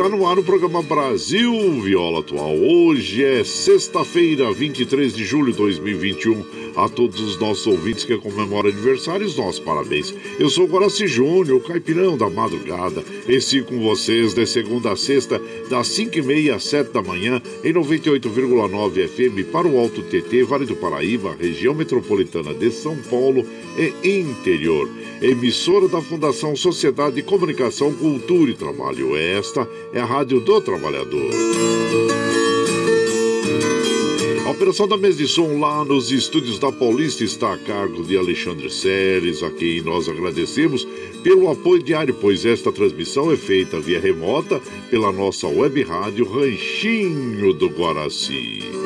Está no ar o programa Brasil Viola Atual. Hoje é sexta-feira, 23 de julho de 2021. A todos os nossos ouvintes que comemoram aniversários, nossos parabéns. Eu sou Guaraci Júnior, o caipirão da madrugada. Esse com vocês de segunda a sexta, das 5h30 às 7 da manhã, em 98,9 FM para o Alto TT, Vale do Paraíba, região metropolitana de São Paulo e interior. Emissora da Fundação Sociedade de Comunicação, Cultura e Trabalho. Esta é a Rádio do Trabalhador. A operação da mesa de som lá nos estúdios da Paulista está a cargo de Alexandre Seres, a quem nós agradecemos pelo apoio diário, pois esta transmissão é feita via remota pela nossa web rádio Ranchinho do Guaraci.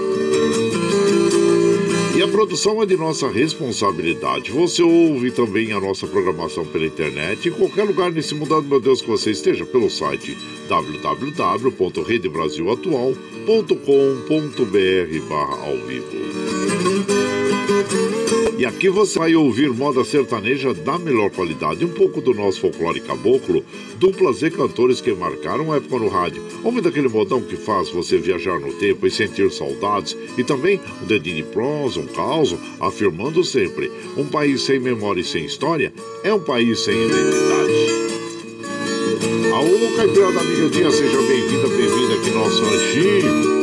E a produção é de nossa responsabilidade. Você ouve também a nossa programação pela internet em qualquer lugar nesse mundo, meu Deus, que você esteja pelo site www.redebrasilatual.com.br barra ao vivo. E aqui você vai ouvir moda sertaneja da melhor qualidade, um pouco do nosso folclore caboclo, duplas e cantores que marcaram a época no rádio. Homem daquele modão que faz você viajar no tempo e sentir saudades, e também um dedinho de prosa, um caos, afirmando sempre: um país sem memória e sem história é um país sem identidade. Aô, Caipira da Amiga Dia, seja bem-vinda, bem-vinda aqui no nosso ranchinho.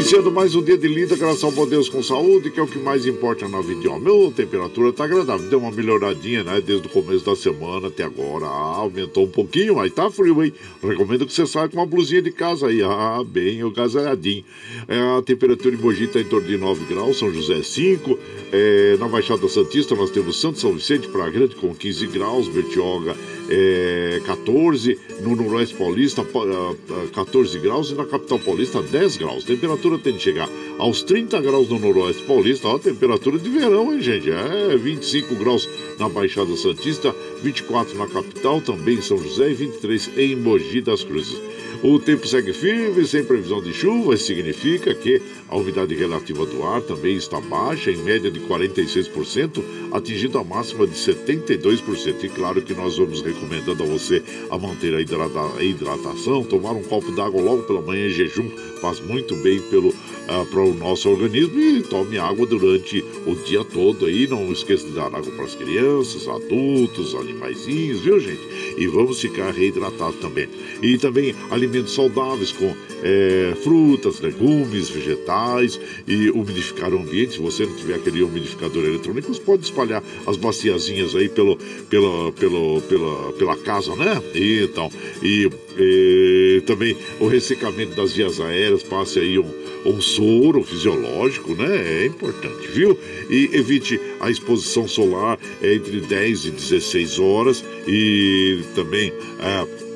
Iniciando mais um dia de lida, graças ao bom Deus com saúde, que é o que mais importa na vida de a temperatura tá agradável, deu uma melhoradinha, né, desde o começo da semana até agora. Ah, aumentou um pouquinho, mas tá frio, hein? Recomendo que você saia com uma blusinha de casa aí, ah, bem agasalhadinho. É, a temperatura em Mogi tá em torno de 9 graus, São José 5. É, na Baixada Santista nós temos Santo São Vicente, Praia Grande com 15 graus, Bertioga é, 14, no Noroeste Paulista pa- ah, 14 graus e na capital paulista 10 graus. Temperatura tem de chegar aos 30 graus no Noroeste Paulista, ó, temperatura de verão, hein, gente? É 25 graus na Baixada Santista, 24 na capital, também em São José e 23 em Mogi das Cruzes. O tempo segue firme, sem previsão de chuva, significa que a umidade relativa do ar também está baixa, em média de 46%, atingindo a máxima de 72%. E claro que nós vamos recomendando a você a manter a, hidrata a hidratação, tomar um copo d'água logo pela manhã em jejum, faz muito bem pelo ah, para o nosso organismo e tome água durante o dia todo aí. Não esqueça de dar água para as crianças, adultos, animaizinhos, viu gente? E vamos ficar reidratados também. E também alimentos saudáveis com é, frutas, legumes, vegetais e umidificar o ambiente. Se você não tiver aquele umidificador eletrônico, você pode espalhar as baciazinhas aí pelo, pelo, pelo, pela, pela casa, né? E, então, e, e também o ressecamento das vias aéreas, passe aí um, um soro fisiológico, né? É importante, viu? E evite a exposição solar entre 10 e 16 horas e também. É,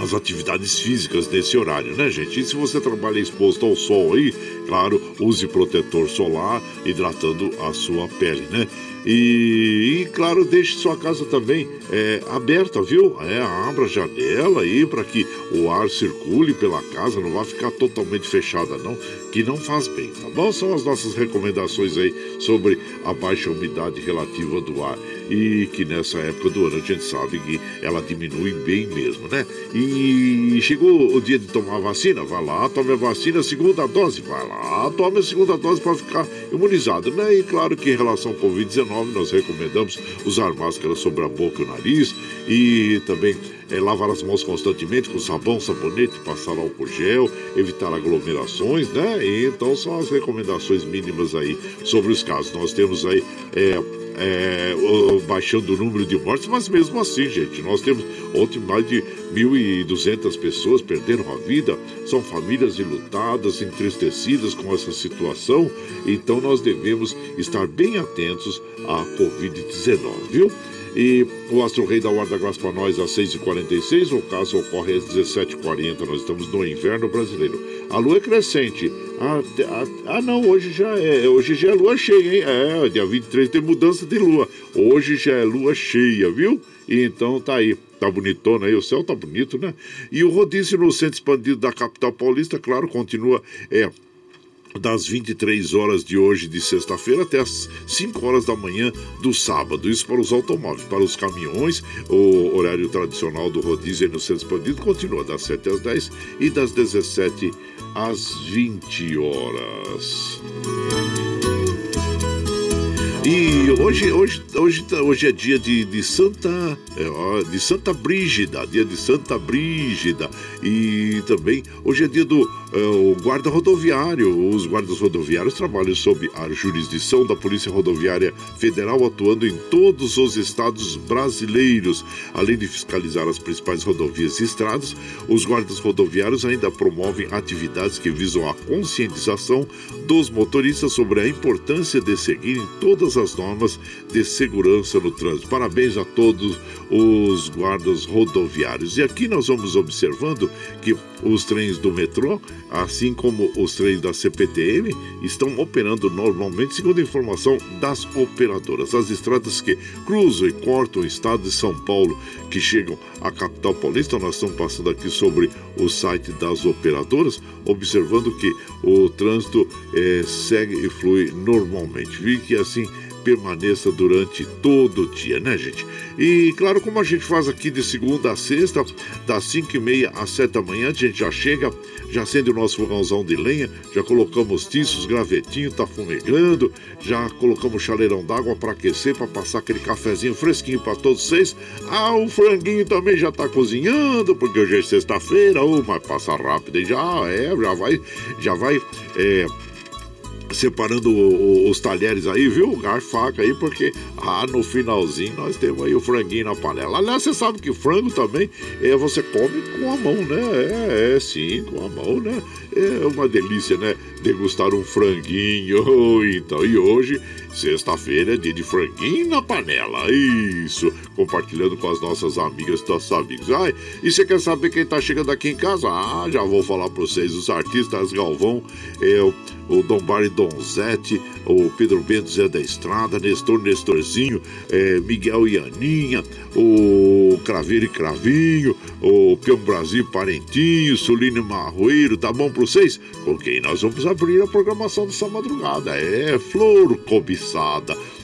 as atividades físicas nesse horário, né, gente? E se você trabalha exposto ao sol aí, claro, use protetor solar, hidratando a sua pele, né? E, e, claro, deixe sua casa também é, aberta, viu? É, abra a janela aí para que o ar circule pela casa, não vai ficar totalmente fechada, não, que não faz bem, tá bom? São as nossas recomendações aí sobre a baixa umidade relativa do ar e que nessa época do ano a gente sabe que ela diminui bem mesmo, né? E chegou o dia de tomar a vacina, vai lá, tome a vacina, segunda dose, vai lá, tome a segunda dose para ficar imunizado, né? E claro que em relação ao Covid-19 nós recomendamos usar máscara sobre a boca e o nariz e também é, lavar as mãos constantemente com sabão, sabonete, passar álcool gel, evitar aglomerações, né? E, então são as recomendações mínimas aí sobre os casos. Nós temos aí é, é, baixando o número de mortes, mas mesmo assim, gente, nós temos ontem mais de 1.200 pessoas perderam a vida, são famílias enlutadas, entristecidas com essa situação, então nós devemos estar bem atentos à Covid-19, viu? E o Astro Rei da Guarda Graça para nós às 6h46, o caso ocorre às 17h40. Nós estamos no inverno brasileiro. A lua é crescente. Ah, ah, não, hoje já é. Hoje já é lua cheia, hein? É, dia 23 tem mudança de lua. Hoje já é lua cheia, viu? Então tá aí. Tá bonitona aí, o céu tá bonito, né? E o rodízio no centro expandido da capital paulista, claro, continua. É, das 23 horas de hoje, de sexta-feira, até as 5 horas da manhã do sábado. Isso para os automóveis. Para os caminhões, o horário tradicional do rodízio no centro expandido continua das 7 às 10 e das 17 às 20 horas. E hoje, hoje, hoje, hoje é dia de, de Santa é, de Santa Brígida, dia de Santa Brígida. E também hoje é dia do é, guarda rodoviário. Os guardas rodoviários trabalham sob a jurisdição da Polícia Rodoviária Federal, atuando em todos os estados brasileiros. Além de fiscalizar as principais rodovias e estradas, os guardas rodoviários ainda promovem atividades que visam a conscientização dos motoristas sobre a importância de seguirem todas todas as normas de segurança no trânsito. Parabéns a todos os guardas rodoviários. E aqui nós vamos observando que os trens do metrô, assim como os trens da CPTM, estão operando normalmente, segundo a informação das operadoras. As estradas que cruzam e cortam o estado de São Paulo, que chegam à capital paulista, nós estamos passando aqui sobre o site das operadoras, observando que o trânsito é, segue e flui normalmente. Vi que assim permaneça durante todo o dia, né, gente? E claro, como a gente faz aqui de segunda a sexta, das 5 e meia às 7 da manhã, a gente já chega, já acende o nosso fogãozão de lenha, já colocamos tiços, gravetinho, tá fumegando, já colocamos chaleirão d'água para aquecer, para passar aquele cafezinho fresquinho para todos vocês. Ah, o franguinho também já tá cozinhando, porque hoje é sexta-feira, oh, mas passa rápido e já é, já vai, já vai. É, separando o, o, os talheres aí, viu? Garfo, faca aí, porque ah, no finalzinho nós temos aí o franguinho na panela. Aliás, você sabe que frango também é, você come com a mão, né? É, é sim, com a mão, né? É uma delícia, né? Degustar um franguinho. Então, e hoje, sexta-feira, é dia de franguinho na panela. Isso, compartilhando com as nossas amigas e nossos amigos. Ai, e você quer saber quem tá chegando aqui em casa? Ah, já vou falar para vocês, os artistas Galvão, é, o Dom Bari Donzete, o Pedro Bento Zé da Estrada, Nestor Nestorzinho, é, Miguel e Aninha, o Craveiro e Cravinho, o Peão Brasil Parentinho, Suline Marroeiro, tá bom pra vocês? Com quem nós vamos abrir a programação dessa madrugada? É Flor Cobiçada.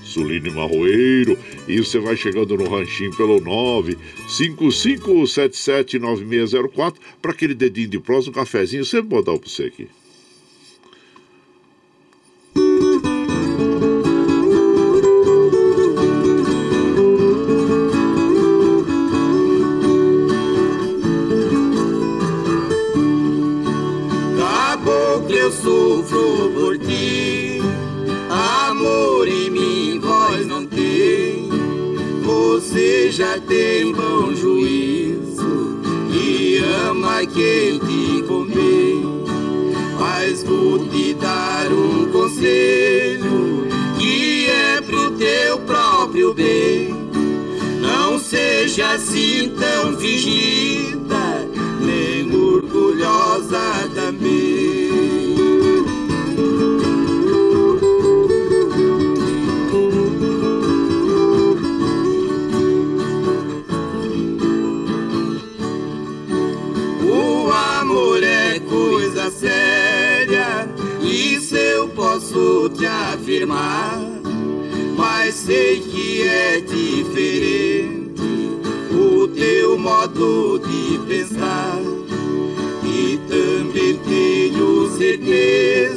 Suline Marroeiro. E você vai chegando no ranchinho pelo 955779604 para aquele dedinho de prós, um cafezinho. Sempre vou dar para você aqui. Caboclo, eu sofro por ti, amor em mim vós não tem. Você já tem bom juízo e ama quem te convém. Mas vou te dar um conselho que é pro teu próprio bem. Não seja assim tão fingida, nem orgulhosa também. Te afirmar. Mas sei que é diferente o teu modo de pensar. E também tenho certeza,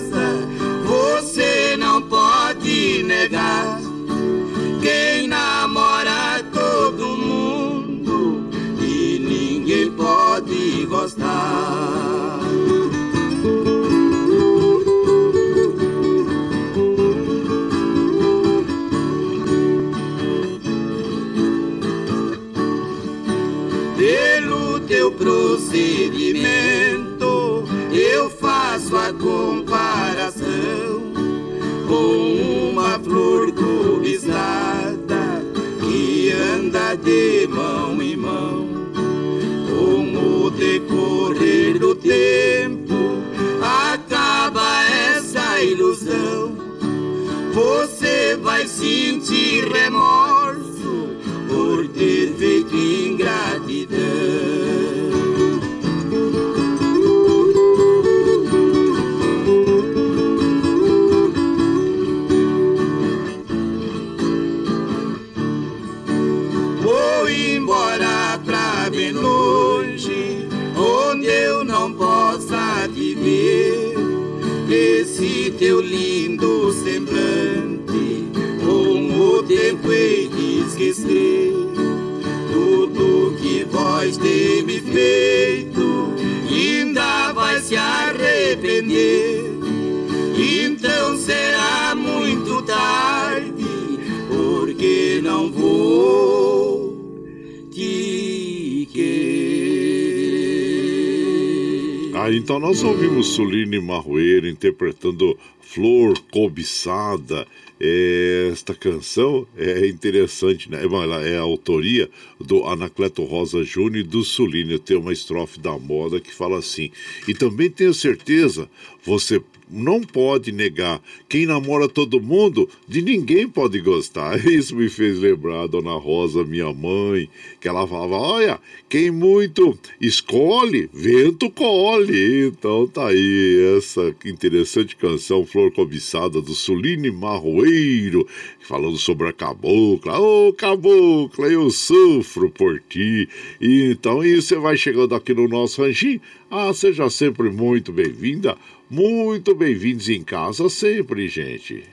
então nós ouvimos Suline Marroeiro interpretando Flor Cobiçada. É, esta canção é interessante, né? Bom, Ela é a autoria do Anacleto Rosa Júnior e do Suline. Tem uma estrofe da moda que fala assim. E também tenho certeza, você não pode negar. Quem namora todo mundo, de ninguém pode gostar. Isso me fez lembrar a Dona Rosa, minha mãe, que ela falava: olha, quem muito escolhe, vento colhe. Então tá aí essa interessante canção, Flor Cobiçada, do Suline Marroeiro, falando sobre a cabocla. Ô oh, cabocla, eu sofro por ti. E, então, e você vai chegando aqui no nosso ranchinho. Ah, seja sempre muito bem-vinda. Muito bem-vindos em casa sempre, gente.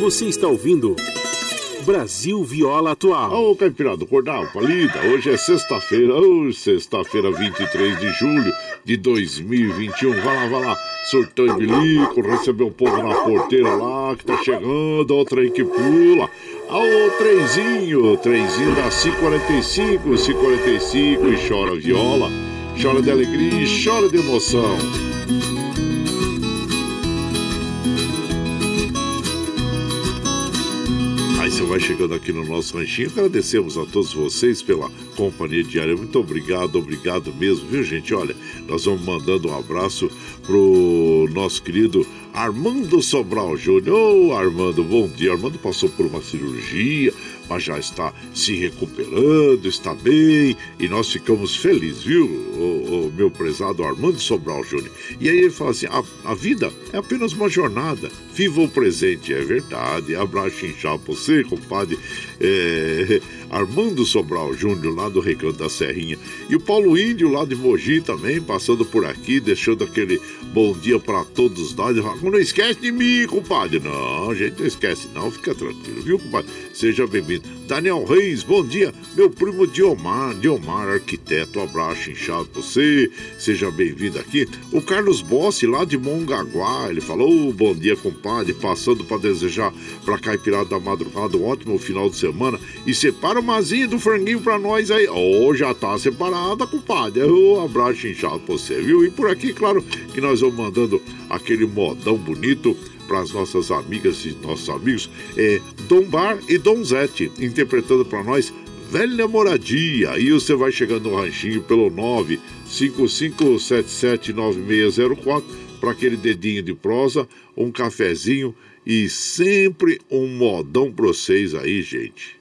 Você está ouvindo Brasil Viola Atual. Ô, Caipirada do Cordal, Palida, hoje é sexta-feira, hoje sexta-feira, 23 de julho de 2021. Vai lá, vai lá, surtão e bilico, receber o povo na porteira lá, que tá chegando, outra aí que pula. Ô, trenzinho, trenzinho da 545, 545 e chora viola, chora de alegria e chora de emoção. Vai chegando aqui no nosso ranchinho. Agradecemos a todos vocês pela companhia diária. Muito obrigado, obrigado mesmo, viu, gente? Olha, nós vamos mandando um abraço pro nosso querido Armando Sobral Júnior. Ô, Armando, bom dia. Armando passou por uma cirurgia, mas já está se recuperando, está bem e nós ficamos felizes, viu, o, o meu prezado Armando Sobral Júnior. E aí ele fala assim: a, a vida é apenas uma jornada, viva o presente, é verdade. Abraço inchado pra você, compadre. É, Armando Sobral Júnior, lá do Recanto da Serrinha. E o Paulo Índio, lá de Mogi também, passando por aqui, deixando aquele bom dia para todos nós. Não esquece de mim, compadre. Não, a gente não esquece, não. Fica tranquilo, viu, compadre? Seja bem-vindo. Daniel Reis, bom dia. Meu primo Diomar, Diomar, arquiteto, abraço inchado pra você. Seja bem-vindo aqui. O Carlos Bossi, lá de Mongaguá, ele falou: bom dia, compadre. Passando para desejar pra Caipirada da Madrugada um ótimo final de semana. E separa mazinha do franguinho pra nós aí. Oh, já tá separada, compadre. Um abraço inchado pra você, viu? E por aqui, claro, que nós vamos mandando aquele modão bonito para as nossas amigas e nossos amigos. É Dom Bar e Donzete, interpretando para nós Velha Moradia. Aí você vai chegando no ranchinho pelo 955779604 para aquele dedinho de prosa, um cafezinho e sempre um modão para vocês aí, gente.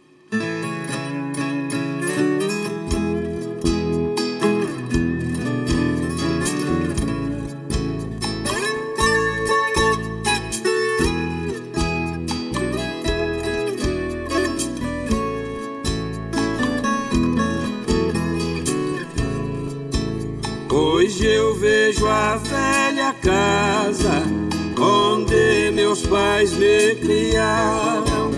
Hoje eu vejo a casa onde meus pais me criaram,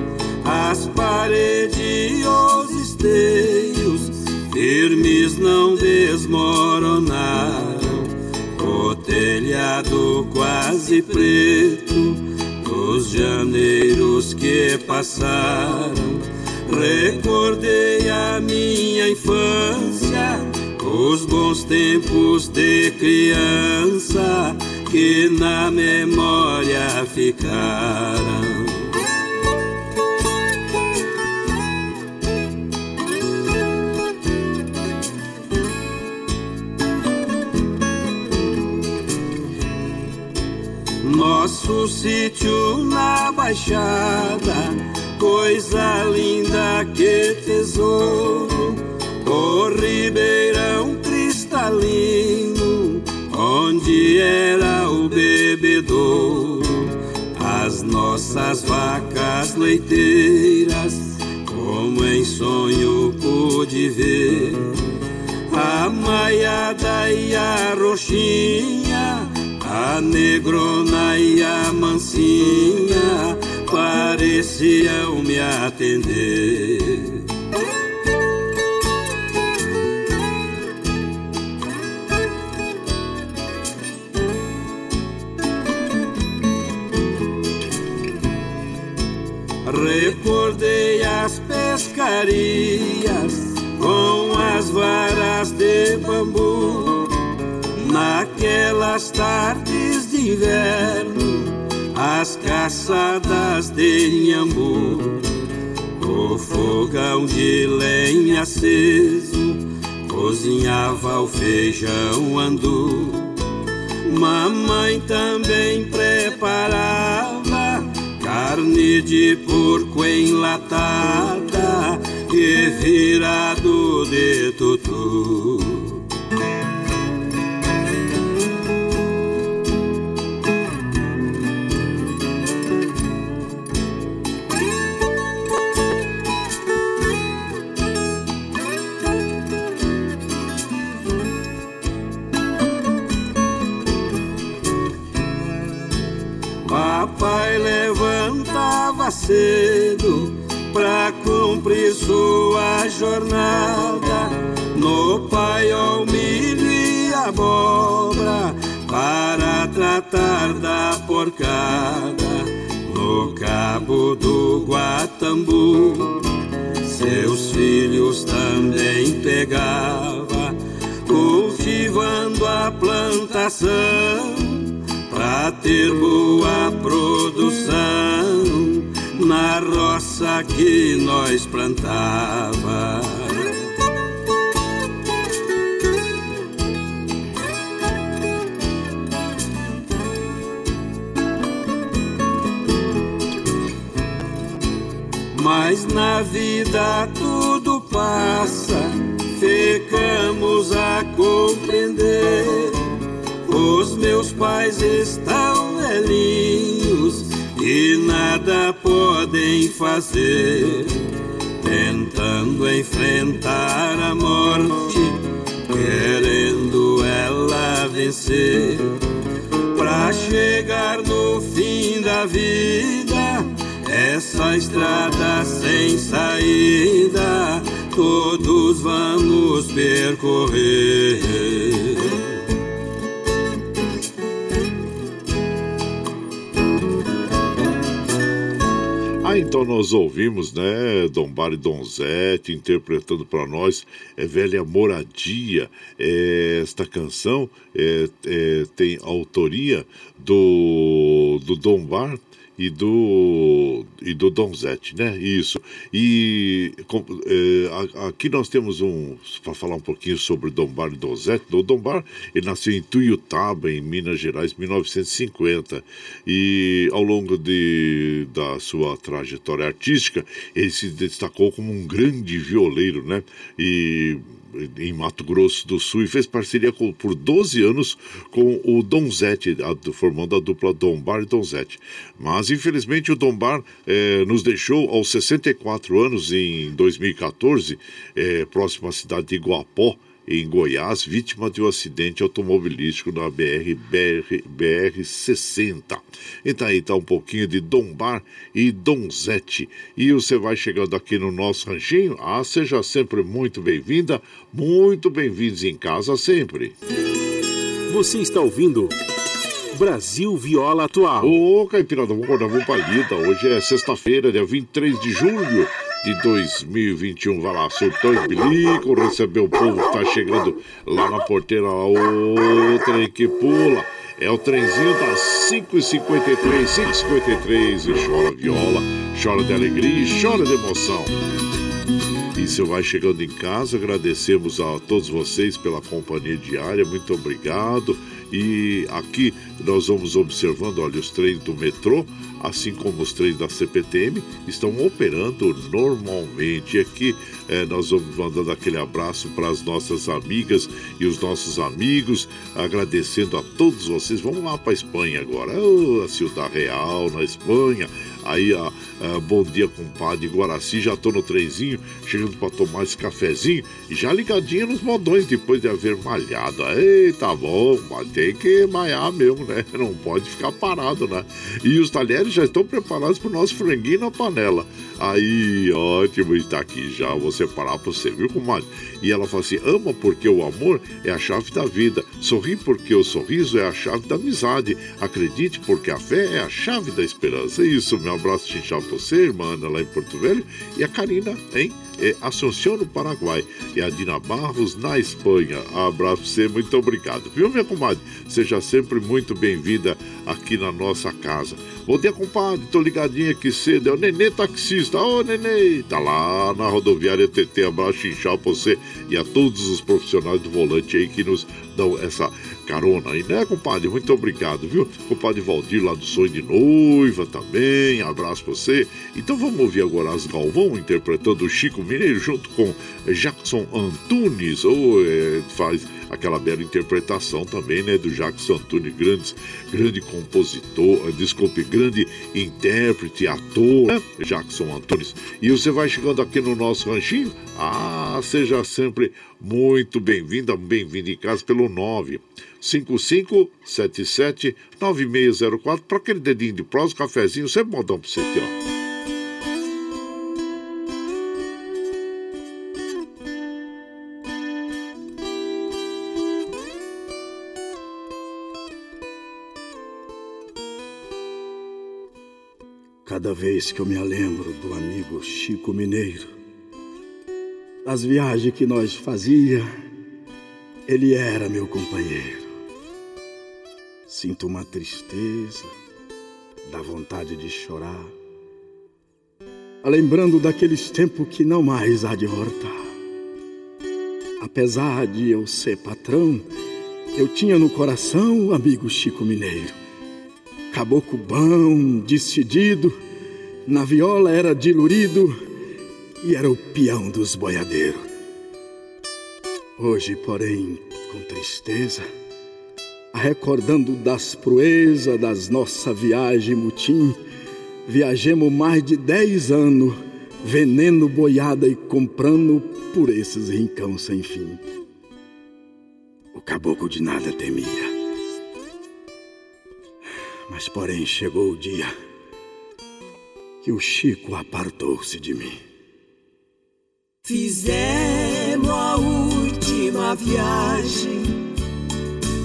as paredes e os esteios firmes não desmoronaram, o telhado quase preto dos janeiros que passaram. Recordei a minha infância os bons tempos de criança que na memória ficaram. Nosso sítio na Baixada, coisa linda que tesouro o ribeirão cristalino, onde era o bebedouro, as nossas vacas leiteiras, como em sonho pude ver, a maiada e a roxinha, a negrona e a mansinha, pareciam me atender. Recordei as pescarias com as varas de bambu, naquelas tardes de inverno, as caçadas de nhambu, o fogão de lenha aceso cozinhava o feijão andu. Mamãe também preparava carne de porco enlatada e virado de tutu. Levantava cedo pra cumprir sua jornada. No paiol, milho e abóbora para tratar da porcada. No cabo do Guatambu, seus filhos também pegava, cultivando a plantação pra ter boa produção na roça que nós plantava. Mas na vida tudo passa, ficamos a compreender. Os meus pais estão velhinhos e nada podem fazer, tentando enfrentar a morte, querendo ela vencer. Pra chegar no fim da vida, essa estrada sem saída, todos vamos percorrer. Ah, então nós ouvimos, né, e Donzete interpretando para nós é Velha Moradia. É, esta canção é, é, tem autoria do, do Bar e do e do Donzete, né? Isso. E com, é, aqui nós temos um para falar um pouquinho sobre Dombar e Donzete. O Dombar ele nasceu em Tuiutaba, em Minas Gerais, em 1950 e ao longo de, da sua trajetória artística ele se destacou como um grande violeiro, né? E em Mato Grosso do Sul e fez parceria com, por 12 anos com o Donzete, a, formando a dupla Dombar e Donzete. Mas, infelizmente, o Dombar eh, nos deixou aos 64 anos em 2014, eh, próximo à cidade de Iguapó, em Goiás, vítima de um acidente automobilístico na BR, BR, BR 60. Então aí está um pouquinho de Dombar e Donzete. E você vai chegando aqui no nosso ranchinho. Ah, seja sempre muito bem-vinda, muito bem-vindos em casa sempre. Você está ouvindo Brasil Viola Atual. Ô, Caipirada, vamos acordar, vamos pra lida. Hoje é sexta-feira, dia 23 de julho de 2021. Vai lá, surtou e bilico, recebeu o povo que tá chegando lá na porteira, o trem que pula. É o trenzinho das 5h53, 5h53 e chora viola, chora de alegria e chora de emoção. E você vai chegando em casa, agradecemos a todos vocês pela companhia diária, muito obrigado. E aqui nós vamos observando, olha, os trens do metrô, assim como os trens da CPTM, estão operando normalmente. E aqui eh, nós vamos mandando aquele abraço para as nossas amigas e os nossos amigos, agradecendo a todos vocês. Vamos lá para a Espanha agora, oh, a Ciudad Real, na Espanha. Aí, a, a, bom dia, compadre Guaraci. Já tô no trenzinho, chegando para tomar esse cafezinho e já ligadinho nos modões depois de haver malhado. Ei, tá bom, mas tem que malhar mesmo, né? Não pode ficar parado, né? E os talheres já estão preparados para o nosso franguinho na panela. Aí, ótimo, está aqui já. Vou separar para você, viu, comadre? E ela fala assim: ama porque o amor é a chave da vida. Sorri porque o sorriso é a chave da amizade. Acredite porque a fé é a chave da esperança. É isso, meu abraço chinchado para você, irmã Ana, lá em Porto Velho. E a Karina, hein? É Assunção, no Paraguai. E a Dina Barros, na Espanha. Abraço pra você, muito obrigado. Viu, minha comadre? Seja sempre muito bem-vinda aqui na nossa casa. Bom dia, compadre. Tô ligadinho aqui cedo. É o Nenê taxista. Ô, Nenê. Tá lá na rodoviária TT. Abraço, chinchal pra você e a todos os profissionais do volante aí que nos dão essa carona aí, né, compadre? Muito obrigado, viu? Compadre Valdir lá do Sonho de Noiva também. Abraço pra você. Então vamos ouvir agora as Galvão interpretando o Chico Mineiro junto com Jackson Antunes. Ou é, faz aquela bela interpretação também, né, do Jackson Antunes, grande, grande compositor, desculpe, grande intérprete, ator, né, Jackson Antunes. E você vai chegando aqui no nosso ranchinho, ah, seja sempre muito bem-vinda, bem-vindo em casa pelo 9 5577 9604 para aquele dedinho de prosa, cafezinho, sempre modão para você aqui, ó. Cada vez que eu me lembro do amigo Chico Mineiro, das viagens que nós fazia, ele era meu companheiro. Sinto uma tristeza, dá vontade de chorar. lembrando daqueles tempos que não mais há de voltar. Apesar de eu ser patrão, eu tinha no coração o amigo Chico Mineiro. Caboclo bom, decidido, na viola era dilurido e era o peão dos boiadeiros. Hoje, porém, com tristeza, recordando das proezas das nossa viagem mutim, viajemos mais de dez anos, veneno boiada e comprando por esses rincão sem fim. O caboclo de nada temia. Mas, porém, chegou o dia que o Chico apartou-se de mim. Fizemos a última viagem,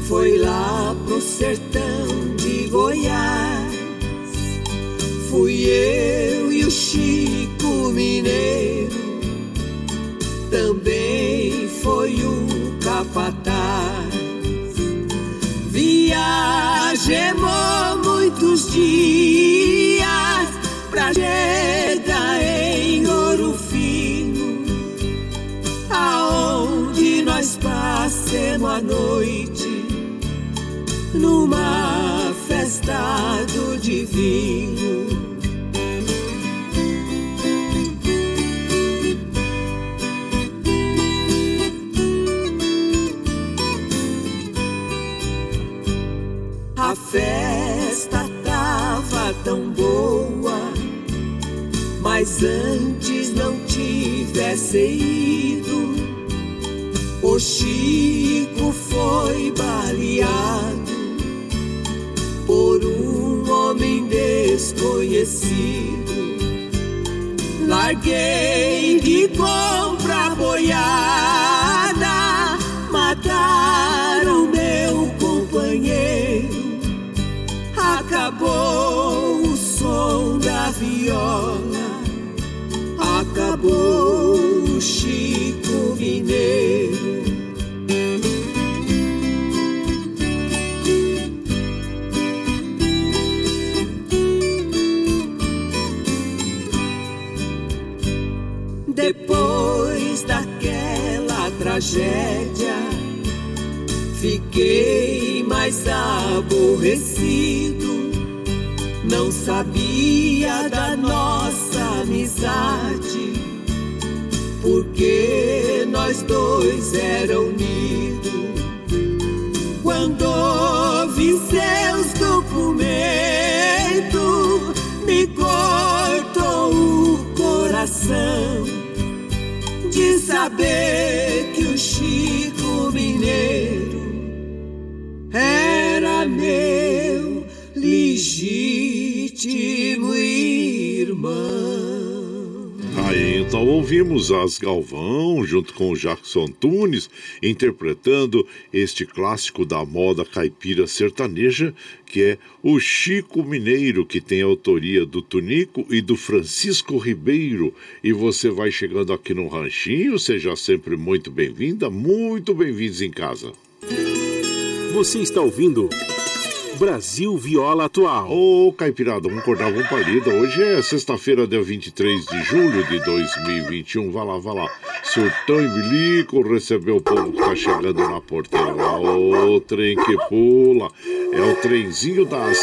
foi lá pro sertão de Goiás. Fui eu e o Chico Mineiro, também foi o capataz. Viajemos muitos dias pra chegar em Ouro Fino, aonde nós passemos a noite numa festa do divino. Mas antes não tivesse ido. O Chico foi baleado por um homem desconhecido. Larguei de compra boiada, mataram meu companheiro acabou o som da viola, Chico Mineiro. Depois daquela tragédia, fiquei mais aborrecido. Não sabia da nossa amizade, porque nós dois eram unidos. Quando ouvi seus documentos, me cortou o coração de saber que o Chico Mineiro era meu legítimo irmão. Aí então ouvimos as Galvão junto com o Jackson Tunes interpretando este clássico da moda caipira sertaneja que é o Chico Mineiro, que tem autoria do Tunico e do Francisco Ribeiro. E você vai chegando aqui no Ranchinho, seja sempre muito bem-vinda, muito bem-vindos em casa. Você está ouvindo Brasil Viola Atual. Ô, Caipirada, vamos acordar, vamos palida. Hoje é sexta-feira, dia 23 de julho de 2021. Vai lá, vai lá. Surtão e Bilico recebeu o povo que tá chegando na porteira. Ô, trem que pula. É o trenzinho das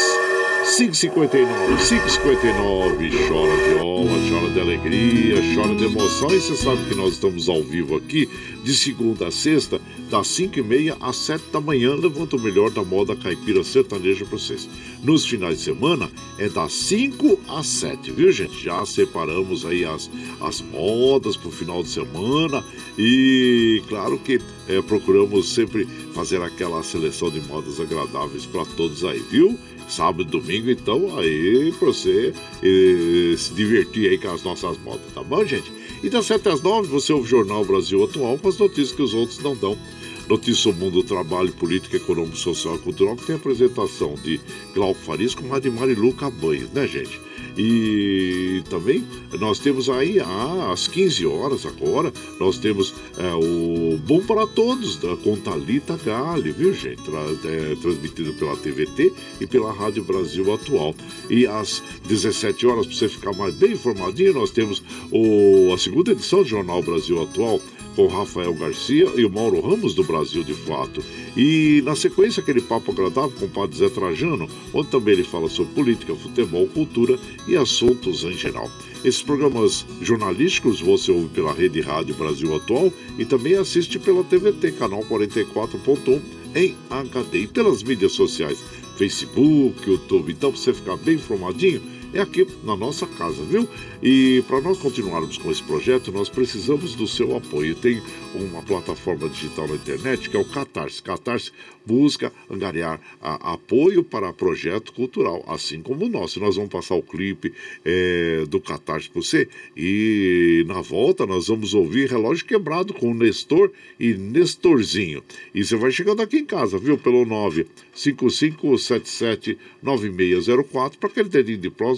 559, 559, chora viola, chora de alegria, chora de emoção. E você sabe que nós estamos ao vivo aqui, de segunda a sexta, das 5 e meia às 7 da manhã, levanta o melhor da moda caipira sertaneja para vocês. Nos finais de semana é das 5 às 7, viu gente? Já separamos aí as, as modas para o final de semana e claro que é, procuramos sempre fazer aquela seleção de modas agradáveis para todos aí, viu? Sábado e domingo, então aí pra você eh, se divertir aí com as nossas modas, tá bom, gente? E das 7 às 9 você ouve o Jornal Brasil Atual com as notícias que os outros não dão. O mundo do trabalho, política, econômico, social e cultural, que tem a apresentação de Glauco Faris com a de Marilu Cabanhas, né, gente? E também nós temos aí às 15 horas agora, nós temos é, o Bom para Todos, da, com Thalita Gale, viu gente? Tra, é, transmitido pela TVT e pela Rádio Brasil Atual. E às 17 horas, para você ficar mais bem informadinho, nós temos o, a segunda edição do Jornal Brasil Atual com Rafael Garcia e o Mauro Ramos do Brasil de Fato. E na sequência, aquele papo agradável com o Padre Zé Trajano, onde também ele fala sobre política, futebol, cultura e assuntos em geral. Esses programas jornalísticos você ouve pela Rede Rádio Brasil Atual e também assiste pela TVT, canal 44.1 em HD e pelas mídias sociais, Facebook, YouTube. Então, para você ficar bem informadinho, é aqui na nossa casa, viu? E para nós continuarmos com esse projeto, nós precisamos do seu apoio. Tem uma plataforma digital na internet que é o Catarse. Catarse busca angariar a, apoio para projeto cultural, assim como o nosso. Nós vamos passar o clipe é, do Catarse para você e na volta nós vamos ouvir Relógio Quebrado com Nestor e Nestorzinho. E você vai chegando aqui em casa, viu? Pelo 955779604 para aquele dedinho de prosa,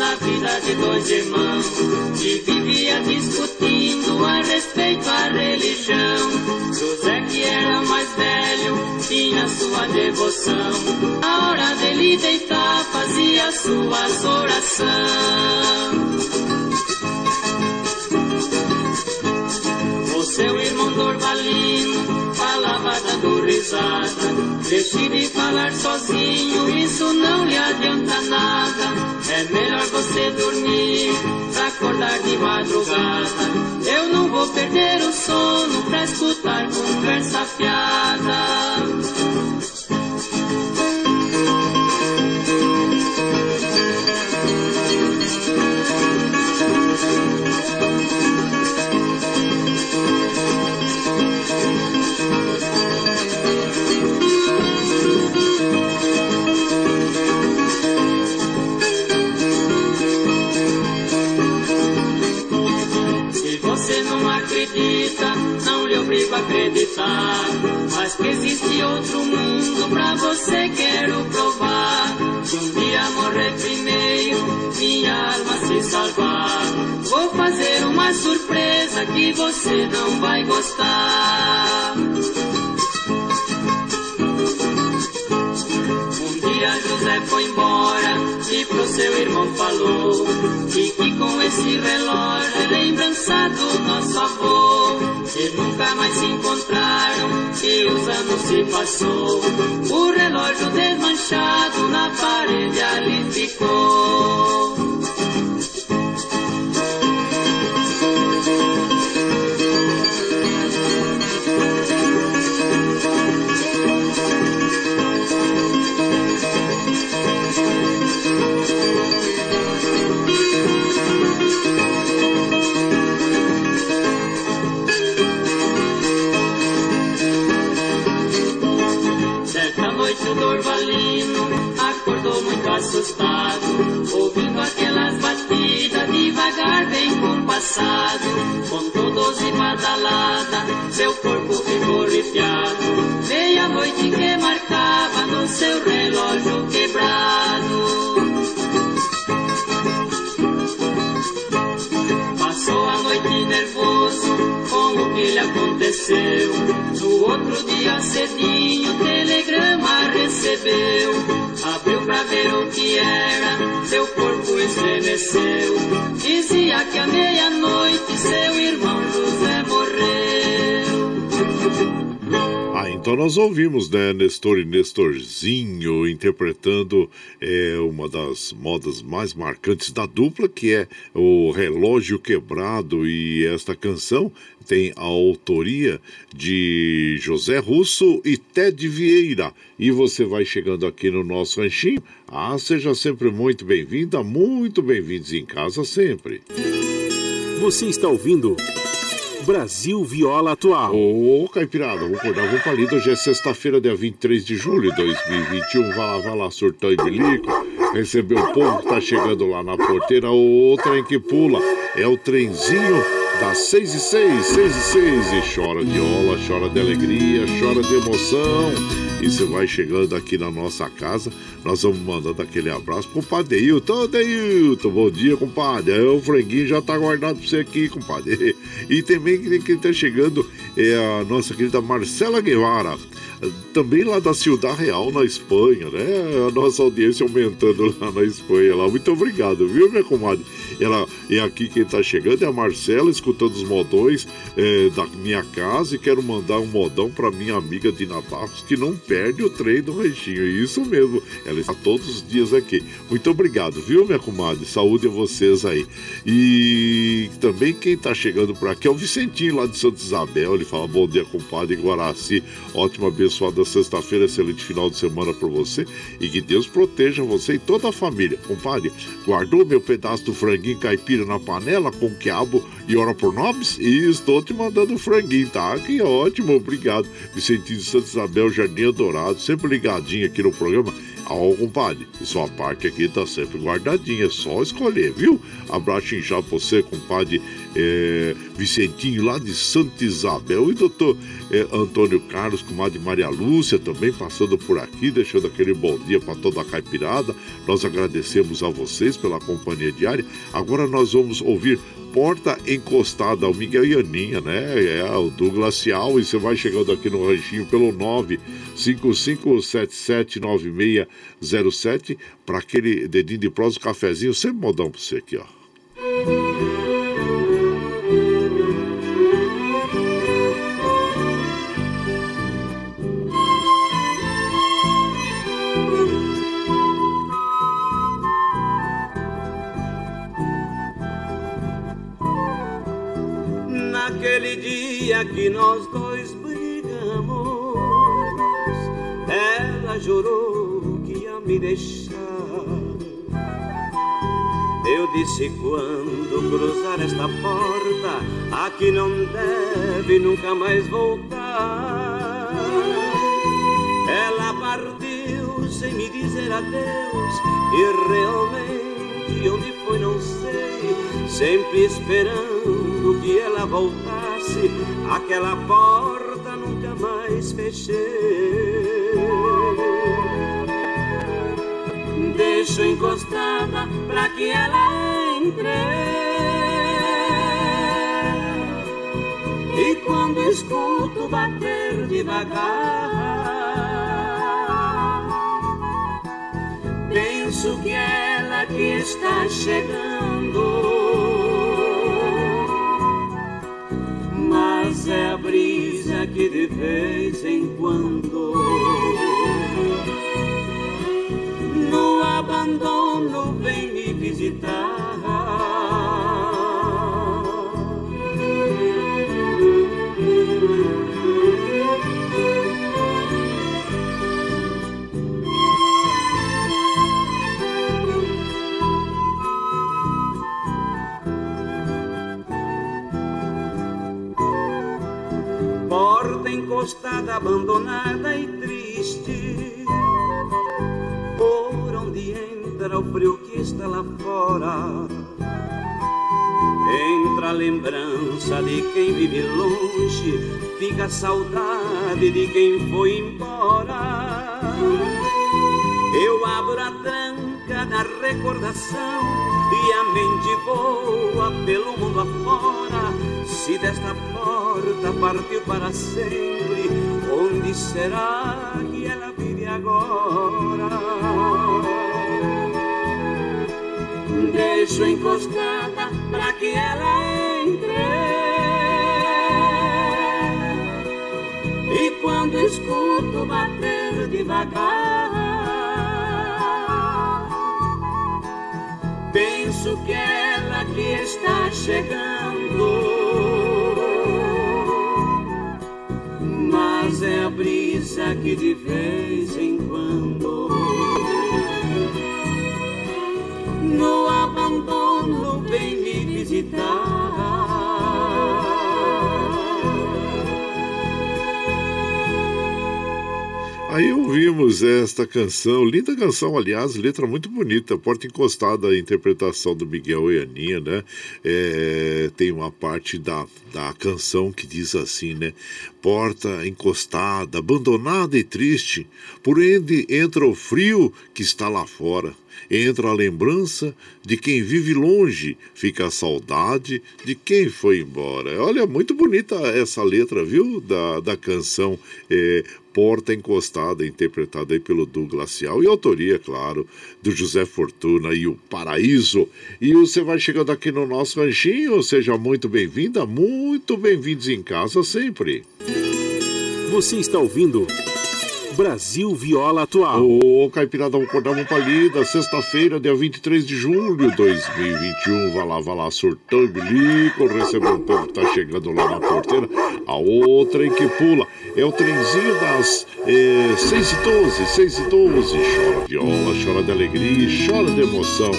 Na vida de dois irmãos que vivia discutindo a respeito à religião. José, que era mais velho, tinha sua devoção. A hora dele deitar, fazia suas orações. O seu irmão Dorvalino dando Deixe de falar sozinho, isso não lhe adianta nada. É melhor você dormir pra acordar de madrugada. Eu não vou perder o sono pra escutar conversa fiada. Obrigo a acreditar. Mas que existe outro mundo pra você quero provar. Se um dia morrer primeiro, minha alma se salvar. Vou fazer uma surpresa que você não vai gostar. Um dia José foi embora e pro seu irmão falou. Esse relógio, lembrança do nosso avô. E nunca mais se encontraram e os anos se passou. O relógio desmanchado na parede ali ficou. Badalada, seu corpo ficou arrepiado. Meia-noite que marcava no seu relógio quebrado. Passou aconteceu. No outro dia cedinho, telegrama recebeu. Abriu pra ver o que era, seu corpo estremeceu. Dizia que à meia-noite seu irmão José. Então nós ouvimos, né, Nestor e Nestorzinho interpretando é, uma das modas mais marcantes da dupla, que é o Relógio Quebrado. E esta canção tem a autoria de José Russo e Ted Vieira. E você vai chegando aqui no nosso ranchinho. Ah, seja sempre muito bem-vinda, muito bem-vindos em casa sempre. Você está ouvindo Brasil Viola Atual. Ô, Caipirada, vou acordar, vou pra lida. Hoje é sexta-feira, dia 23 de julho de 2021. Vai lá, vai lá, surtão e bilico. Recebeu o povo que tá chegando lá na porteira. O trem que pula é o trenzinho das 6 e 6, 6 e 6. E chora de ola, chora de alegria, chora de emoção. E você vai chegando aqui na nossa casa, nós vamos mandando aquele abraço pro Padre Deilton. Ô, Deilton, bom dia, compadre. É, o franguinho já tá guardado pra você aqui, compadre. E também quem tá chegando é a nossa querida Marcela Guevara também lá da Ciudad Real, na Espanha, né? A nossa audiência aumentando lá na Espanha. Lá. Muito obrigado, viu, minha comadre? Ela, e aqui quem tá chegando é a Marcela, escutando os modões é, da minha casa e quero mandar um modão para minha amiga Dina Barros, que não perde o trem do Reichinho. Isso mesmo, ela está todos os dias aqui. Muito obrigado, viu, minha comadre? Saúde a vocês aí. E também quem tá chegando por aqui é o Vicentinho lá de Santa Isabel. Ele fala: bom dia, compadre Guaraci. Ótima, abençoada sexta-feira, excelente final de semana para você e que Deus proteja você e toda a família. Compadre, guardou meu pedaço do franguinho caipira na panela com quiabo e ora por nobres? E estou te mandando franguinho, tá? Que ótimo, obrigado. Vicentinho de Santa Isabel, Jardim Dourado, sempre ligadinho aqui no programa. Ó, compadre, sua parte aqui tá sempre guardadinha, é só escolher, viu? Abraço inchado pra você, compadre é, Vicentinho, lá de Santa Isabel, e doutor é, Antônio Carlos, comadre Maria Lúcia, também passando por aqui, deixando aquele bom dia para toda a caipirada. Nós agradecemos a vocês pela companhia diária. Agora nós vamos ouvir porta encostada ao Miguel e Aninha, né? É o do Glacial. E você vai chegando aqui no ranchinho pelo 955779607 para aquele dedinho de prosa, cafezinho, sempre modão para você aqui, ó. Que nós dois brigamos, ela jurou que ia me deixar. Eu disse quando cruzar esta porta, aqui não deve nunca mais voltar. Ela partiu sem me dizer adeus e realmente onde foi não sei, sempre esperando que ela voltasse aquela porta nunca mais fechei. Deixo encostada pra que ela entre. E quando escuto bater devagar, penso que que está chegando. mas é a brisa que de vez em quando no abandono vem me visitar. Abandonada e triste. Por onde entra o frio que está lá fora. Entra a lembrança de quem vive longe, fica a saudade de quem foi embora. Eu abro a tranca da recordação e a mente voa pelo mundo afora Se desta porta partiu para sempre, onde será que ela vive agora? Deixo encostada para que ela entre. E quando escuto bater devagar, penso que ela que está chegando. A brisa que de vez em quando no abandono vem me visitar. Aí ouvimos esta canção, linda canção, aliás, letra muito bonita, Porta Encostada, a interpretação do Miguel e Aninha, né? É, tem uma parte da, da canção que diz assim, né? Porta encostada, abandonada e triste, por onde entra o frio que está lá fora entra a lembrança de quem vive longe, fica a saudade de quem foi embora. Olha, muito bonita essa letra, viu? Da, da canção é, Porta Encostada, interpretada aí pelo Douglas Glacial, e autoria, claro, do José Fortuna e o Paraíso. E você vai chegando aqui no nosso ranchinho, seja muito bem-vinda, muito bem-vindos em casa sempre. Você está ouvindo Brasil Viola Atual. Ô, oh, Caipirada, vamos acordar uma palida. Sexta-feira, dia 23 de julho de 2021. Vai lá, vai lá, surtão e bilico. Recebeu o povo que tá chegando lá na porteira. A outra em que pula é o trenzinho das é, 6 e 12, 6 e 12. Chora viola, chora de alegria, chora de emoção.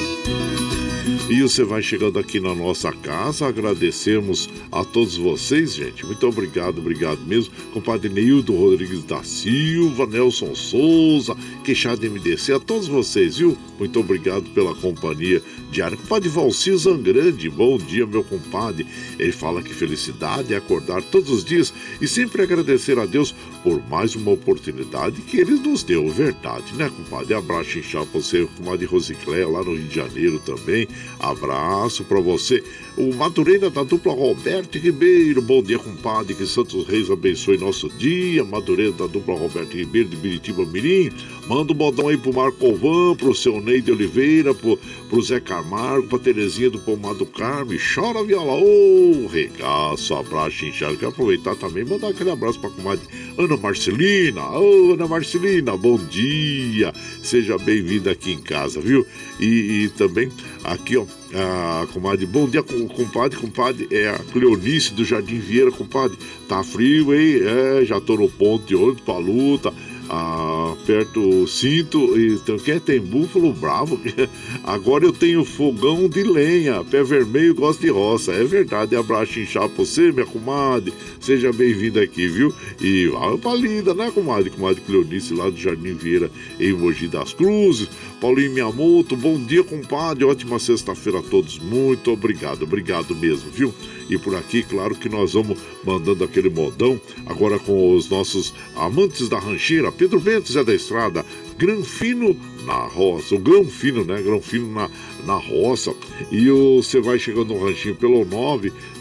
E você vai chegando aqui na nossa casa. Agradecemos a todos vocês, gente. Muito obrigado, obrigado mesmo. Compadre Neildo Rodrigues da Silva, Nelson Souza, Queixada MDC, a todos vocês, viu? Muito obrigado pela companhia diária. Compadre Valcir Zangrande, bom dia, meu compadre. Ele fala que felicidade é acordar todos os dias e sempre agradecer a Deus por mais uma oportunidade que ele nos deu. Verdade, né, compadre? Abraço inchado pra você, compadre Rosicléia, lá no Rio de Janeiro também. Abraço para você. O Madureira da dupla Roberto Ribeiro. Bom dia, compadre. Que Santos Reis abençoe nosso dia. Madureira da dupla Roberto Ribeiro de Biritiba Mirim. Manda um modão aí pro Marco Alvan, pro seu Neide Oliveira, pro, pro Zé Camargo, pra Terezinha do Pomado Carme. Chora viola. Ô, oh, regaço, abraço, inchado. Quero aproveitar também mandar aquele abraço pra comadre Ana Marcelina. Ô, oh, Ana Marcelina, bom dia. Seja bem-vinda aqui em casa, viu? E, e também aqui, ó, a comadre, bom dia, compadre, compadre, é a Cleonice do Jardim Vieira, compadre, tá frio, hein? É, já tô no ponto de olho pra luta, aperto o cinto então, quer tem búfalo bravo. Agora eu tenho fogão de lenha, pé vermelho, gosto de roça. É verdade, abraço inchado pra você, minha comadre. Seja bem-vinda aqui, viu? E a pra linda, né, comadre? Comadre Cleonice lá do Jardim Vieira, em Mogi das Cruzes. Paulinho Miyamoto, bom dia, compadre. Ótima sexta-feira a todos. Muito obrigado, obrigado mesmo, viu? E por aqui, claro que nós vamos mandando aquele modão agora com os nossos amantes da rancheira, Pedro Bento, Zé da Estrada, Granfino na roça, o grão fino, né? Grão fino na, na roça. E você vai chegando no ranchinho pelo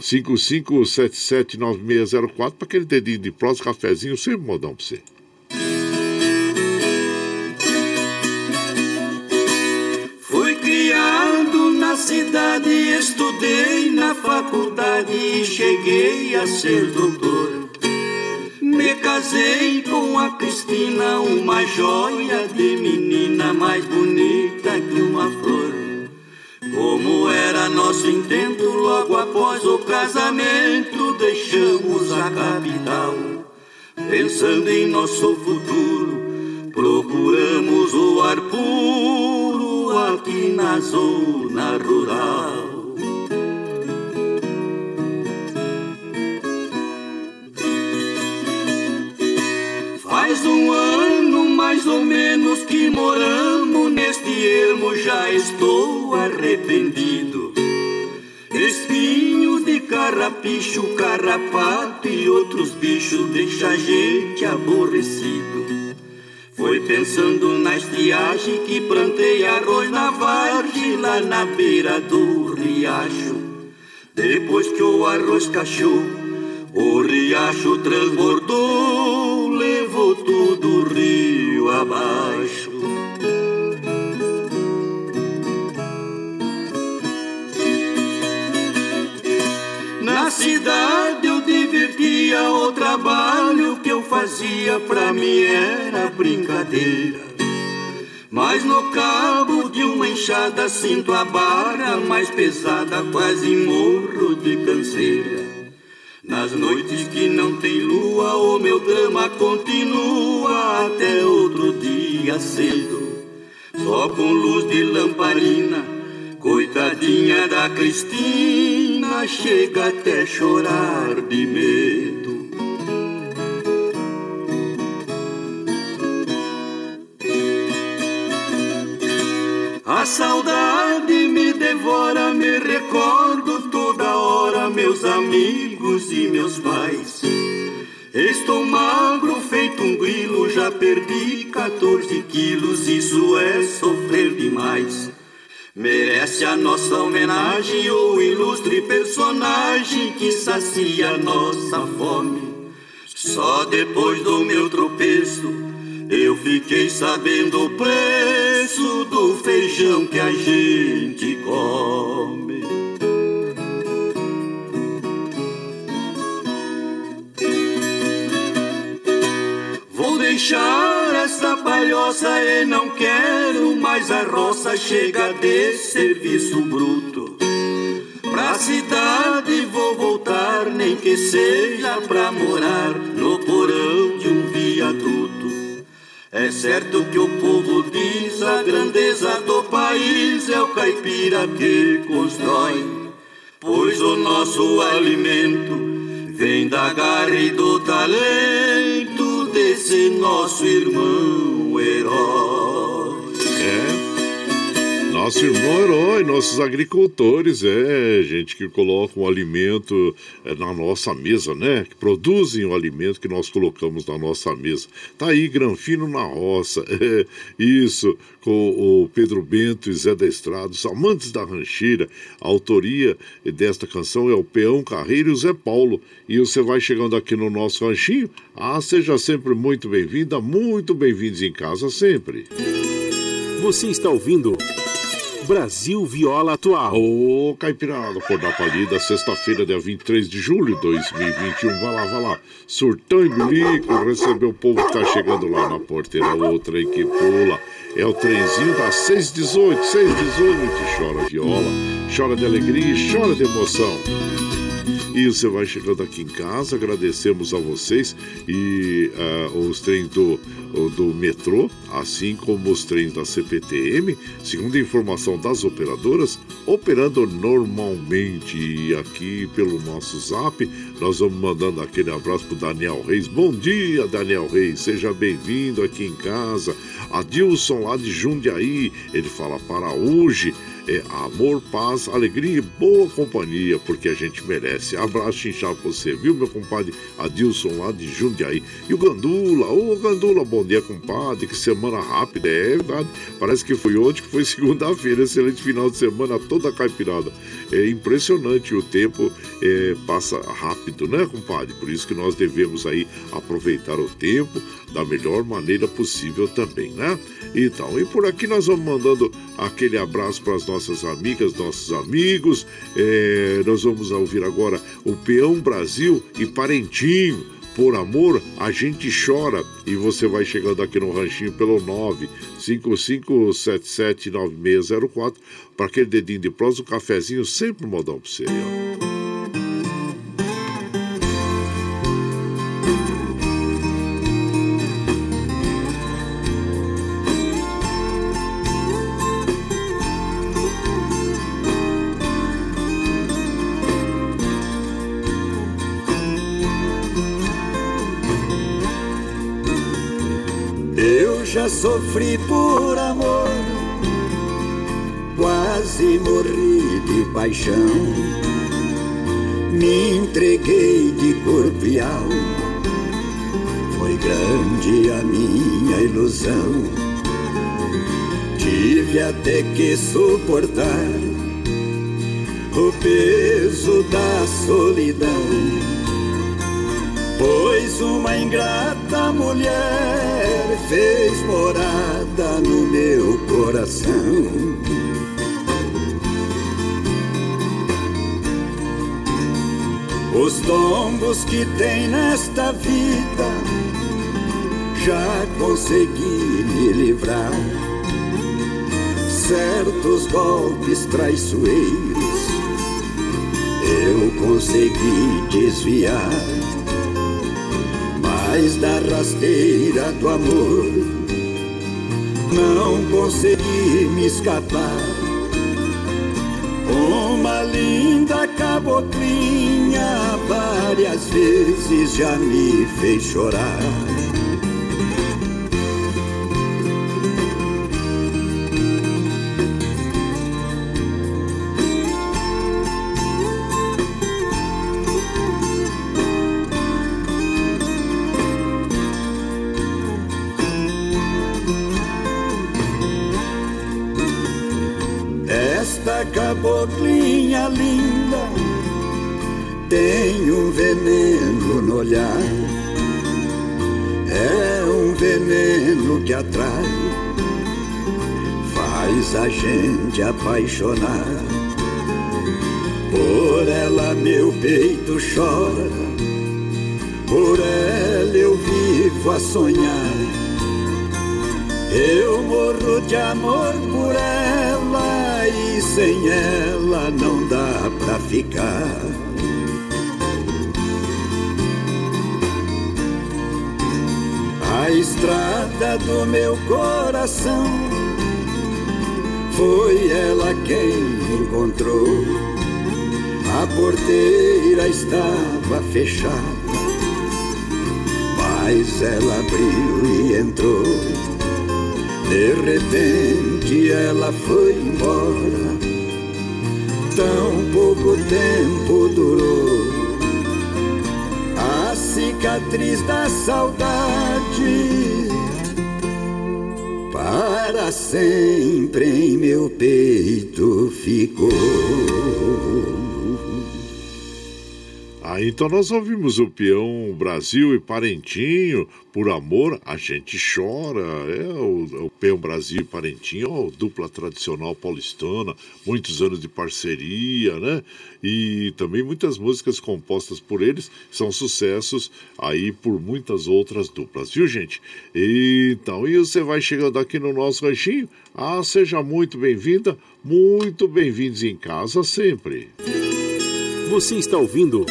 955779604 para aquele dedinho de prós, cafezinho, sempre modão para você. Estudei na faculdade e cheguei a ser doutor. Me casei com a Cristina, uma joia de menina mais bonita que uma flor. Como era nosso intento, logo após o casamento, deixamos a capital. Pensando em nosso futuro, procuramos o ar puro aqui na zona rural. Moramos neste ermo, já estou arrependido. Espinhos de carrapicho, carrapato e outros bichos deixa a gente aborrecido. Foi pensando na estiagem que plantei arroz na vargem lá na beira do riacho. Depois que o arroz cachou, o riacho transbordou, levou tudo o rio abaixo. Trabalho que eu fazia pra mim era brincadeira. Mas no cabo de uma enxada sinto a barra mais pesada, quase morro de canseira. Nas noites que não tem lua, o meu drama continua até outro dia cedo. Só com luz de lamparina, coitadinha da Cristina, chega até chorar de medo. Saudade me devora, me recordo toda hora meus amigos e meus pais. Estou magro, feito um grilo, já perdi 14 quilos, isso é sofrer demais. Merece a nossa homenagem o ilustre personagem que sacia nossa fome. Só depois do meu tropeço eu fiquei sabendo o preço do feijão que a gente come. Vou deixar esta palhoça e não quero mais a roça. Chega de serviço bruto. Pra cidade vou voltar, nem que seja pra morar no porão de um viaduto. É certo que o povo diz a grandeza do país é o caipira que constrói, pois o nosso alimento vem da garra e do talento desse nosso irmão herói. Nosso irmão herói, nossos agricultores, é, gente que coloca o alimento é, na nossa mesa, né? Que produzem o alimento que nós colocamos na nossa mesa. Tá aí, Granfino na roça, é, isso, com o Pedro Bento e Zé da Estrada, os amantes da rancheira. A autoria desta canção é o Peão Carreiro e o Zé Paulo. E você vai chegando aqui no nosso ranchinho. Ah, seja sempre muito bem-vinda, muito bem-vindos em casa sempre. Você está ouvindo Brasil Viola Atual. Ô, Caipirada, por da palida, sexta-feira, dia 23 de julho de 2021. Vai lá, vai lá. Surtão e bilico, recebeu o povo que tá chegando lá na porteira. Outra aí que pula. É o trenzinho das 618, 618. Chora viola, chora de alegria e chora de emoção. E você vai chegando aqui em casa, agradecemos a vocês e uh, os trens do, do metrô, assim como os trens da CPTM, segundo a informação das operadoras, operando normalmente. E aqui pelo nosso zap, nós vamos mandando aquele abraço para Daniel Reis. Bom dia, Daniel Reis, seja bem-vindo aqui em casa. Adilson lá de Jundiaí, ele fala para hoje é amor, paz, alegria e boa companhia, porque a gente merece. Abraço inchado pra você, viu, meu compadre Adilson lá de Jundiaí. E o Gandula, ô Gandula, bom dia, compadre, que semana rápida, é verdade. Parece que foi ontem, que foi segunda-feira, excelente final de semana, toda caipirada. É impressionante, o tempo é, passa rápido, né, compadre? Por isso que nós devemos aí aproveitar o tempo da melhor maneira possível também, né? Então, e por aqui nós vamos mandando aquele abraço para as nossas amigas, nossos amigos. É, nós vamos ouvir agora o Peão Brasil e Parentinho. Por amor, a gente chora. E você vai chegando aqui no ranchinho pelo 955779604 para aquele dedinho de prosa, um cafezinho, sempre modão para você. Ó. sofri por amor, quase morri de paixão. Me entreguei de corpo e alma, foi grande a minha ilusão. Tive até que suportar o peso da solidão. Pois uma ingrata mulher fez morada no meu coração. Os tombos que tem nesta vida já consegui me livrar. Certos golpes traiçoeiros eu consegui desviar, mas da rasteira do amor não consegui me escapar. Uma linda caboclinha várias vezes já me fez chorar. Linda tem um veneno no olhar. É um veneno que atrai, faz a gente apaixonar. Por ela meu peito chora, por ela eu vivo a sonhar. Eu morro de amor sem ela não dá pra ficar. A estrada do meu coração foi ela quem encontrou. A porteira estava fechada, mas ela abriu e entrou. De repente ela foi embora, tão pouco tempo durou. A cicatriz da saudade para sempre em meu peito ficou. Ah, então nós ouvimos o peão Brasil e Parentinho, por amor a gente chora. É o, o peão Brasil e Parentinho, ó, dupla tradicional paulistana, muitos anos de parceria, né? E também muitas músicas compostas por eles são sucessos aí por muitas outras duplas, viu gente? Então, e você vai chegando aqui no nosso ranchinho? Ah, seja muito bem-vinda, muito bem-vindos em casa sempre. Você está ouvindo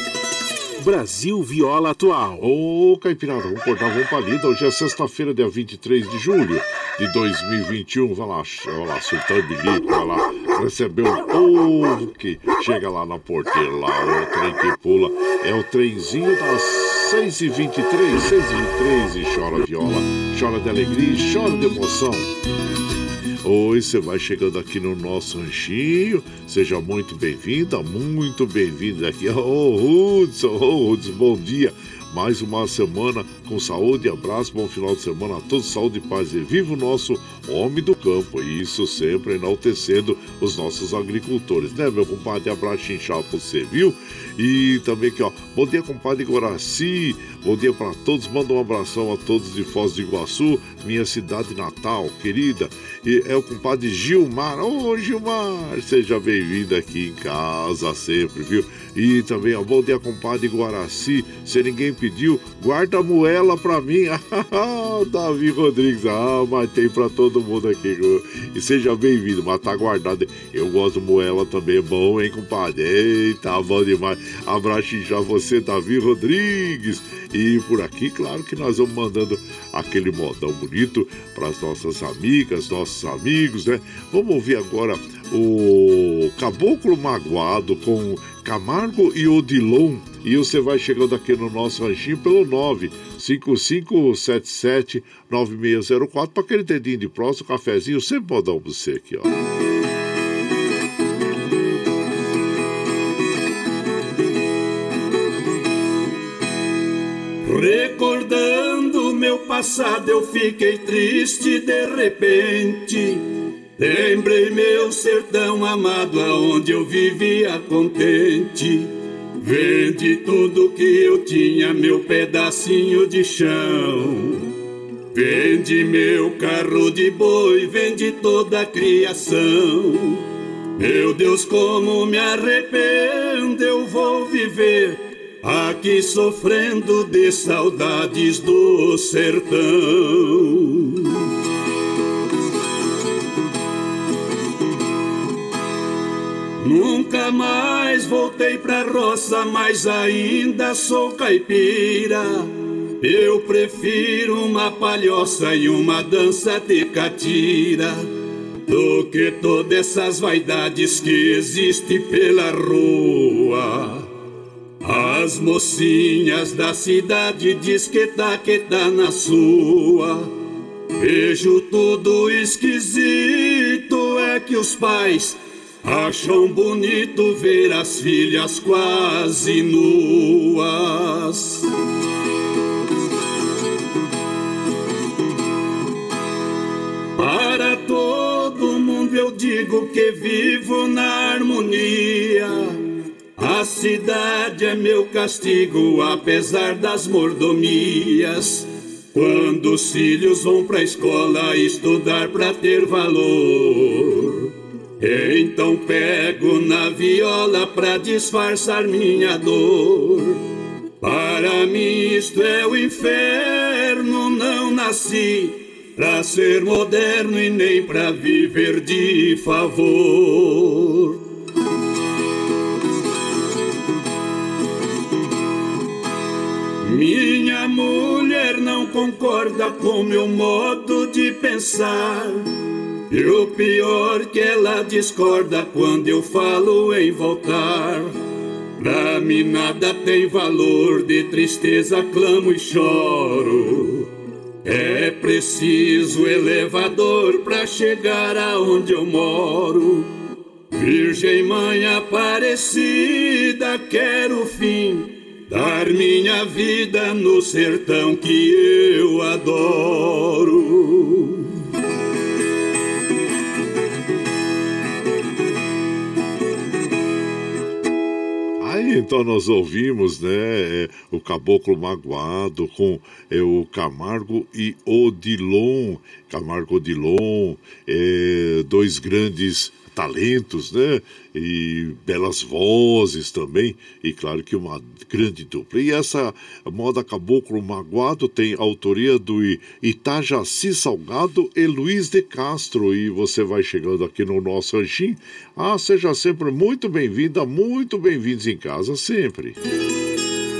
Brasil Viola Atual. Ô, Caipirada, vamos cortar, pra lida. Hoje é sexta-feira, dia 23 de julho de 2021. Vai lá, vai lá, Sultão Bilico, vai lá receber o povo que chega lá na porteira, lá, o trem que pula. É o trenzinho das 6h23, 6h23 e chora viola, chora de alegria e chora de emoção. Oi, você vai chegando aqui no nosso ranchinho. Seja muito bem-vinda, muito bem-vinda aqui. Ô, oh, Hudson, oh, Hudson, bom dia. Mais uma semana com saúde e abraço, bom final de semana a todos, saúde e paz e viva o nosso homem do campo. E isso sempre enaltecendo os nossos agricultores, né, meu compadre? Abraço inchado pra você, viu? E também aqui, ó, bom dia, compadre Guaraci, bom dia para todos, manda um abração a todos de Foz do Iguaçu, minha cidade natal, querida. E é o compadre Gilmar, ô Gilmar, seja bem-vindo aqui em casa sempre, viu? E também, ó, bom dia, compadre Guaraci, se ninguém pediu, guarda a moela pra mim. Davi Rodrigues, ah, mas tem pra todo mundo aqui. E seja bem-vindo, mas tá guardado. Eu gosto moela também, é bom, hein, compadre? Eita, bom demais. Abraço já você, Davi Rodrigues. E por aqui, claro que nós vamos mandando aquele modão bonito para as nossas amigas, nossos amigos, né? Vamos ouvir agora o Caboclo Magoado com Camargo e Odilon. E você vai chegando aqui no nosso ranchinho pelo 955779604 para aquele dedinho de próximo, cafezinho, sempre modão para você aqui, ó. Recordando meu passado, eu fiquei triste de repente. Lembrei meu sertão amado, aonde eu vivia contente. Vende tudo que eu tinha, meu pedacinho de chão. Vende meu carro de boi, vende toda a criação. Meu Deus, como me arrependo, eu vou viver aqui sofrendo de saudades do sertão. Nunca mais voltei pra roça, mas ainda sou caipira. Eu prefiro uma palhoça e uma dança de catira do que todas essas vaidades que existem pela rua. As mocinhas da cidade diz que tá que tá na sua. Vejo tudo esquisito, é que os pais Acham bonito ver as filhas quase nuas. Para todo mundo eu digo que vivo na harmonia. A cidade é meu castigo, apesar das mordomias. Quando os filhos vão pra escola estudar pra ter valor. Então pego na viola pra disfarçar minha dor. Para mim isto é o inferno, não nasci pra ser moderno e nem pra viver de favor. Minha mulher não concorda com meu modo de pensar. E o pior que ela discorda quando eu falo em voltar. Pra mim nada tem valor, de tristeza clamo e choro. É preciso elevador pra chegar aonde eu moro. Virgem Mãe Aparecida, quero fim dar minha vida no sertão que eu adoro. Então nós ouvimos né, é, o Caboclo Magoado com é, o Camargo e Odilon. Camargo Odilon, é, dois grandes talentos, né? E belas vozes também, e claro que uma grande dupla. E essa moda Caboclo Magoado tem autoria do Itajaci Salgado e Luiz de Castro. E você vai chegando aqui no nosso ranchinho. Ah, seja sempre muito bem-vinda, muito bem-vindos em casa, sempre.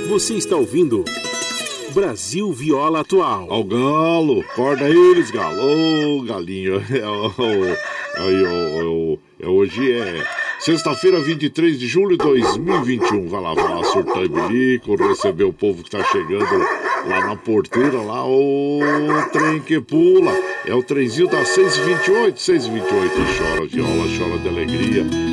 Você está ouvindo. Brasil Viola Atual. Ao galo, corda eles, galo. Oh, galinho. É ó, é, hoje é sexta-feira, 23 de julho de 2021. Vai lá, vai lá, surtar bilico, receber o povo que tá chegando lá na porteira, lá, o trem que pula. É o trenzinho das 6h28, 6h28. Chora viola, chora de alegria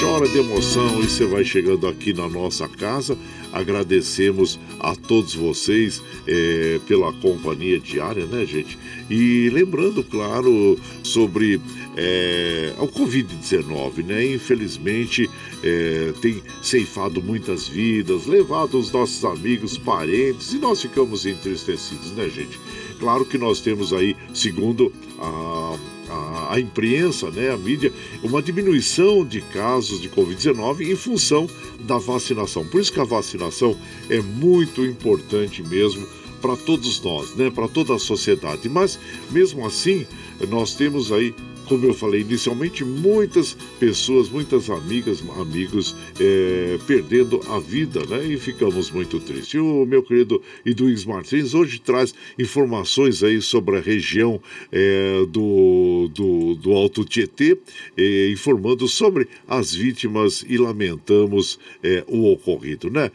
chora de emoção. E você vai chegando aqui na nossa casa. Agradecemos a todos vocês é, pela companhia diária, né, gente? E lembrando, claro, sobre é, o Covid-19, né? Infelizmente é, tem ceifado muitas vidas, levado os nossos amigos, parentes, e nós ficamos entristecidos, né, gente? Claro que nós temos aí, segundo a, a, a imprensa, né, a mídia, uma diminuição de casos de Covid-19 em função da vacinação. Por isso que a vacinação é muito importante mesmo para todos nós, né, para toda a sociedade. Mas mesmo assim, nós temos aí como eu falei inicialmente, muitas pessoas, muitas amigas, amigos é, perdendo a vida, né? E ficamos muito tristes. E o meu querido Eduígues Martins hoje traz informações aí sobre a região é, do, do, do, Alto Tietê, é, informando sobre as vítimas e lamentamos é, o ocorrido, né?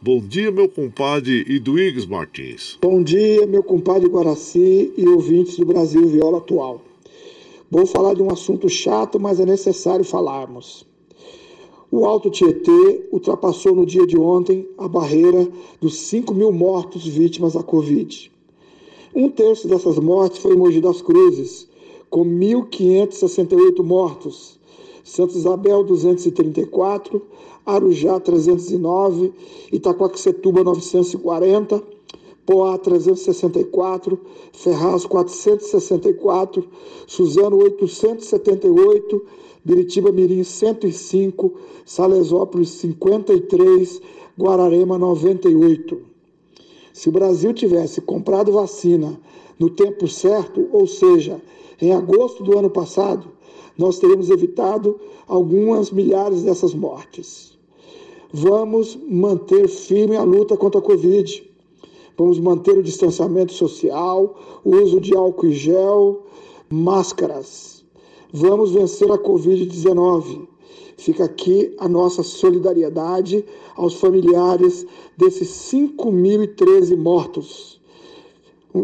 Bom dia, meu compadre Eduígues Martins. Bom dia, meu compadre Guaraci e ouvintes do Brasil Viola Atual. Vou falar de um assunto chato, mas é necessário falarmos. O Alto Tietê ultrapassou no dia de ontem a barreira dos 5 mil mortos vítimas da Covid. Um terço dessas mortes foi em Mogi das Cruzes, com 1.568 mortos. Santa Isabel, 234, Arujá, 309, Itacoaxetuba, 940, Poá 364, Ferraz 464, Suzano 878, Biritiba Mirim 105, Salesópolis 53, Guararema 98. Se o Brasil tivesse comprado vacina no tempo certo, ou seja, em agosto do ano passado, nós teríamos evitado algumas milhares dessas mortes. Vamos manter firme a luta contra a Covid Vamos manter o distanciamento social, o uso de álcool e gel, máscaras. Vamos vencer a Covid-19. Fica aqui a nossa solidariedade aos familiares desses 5.013 mortos.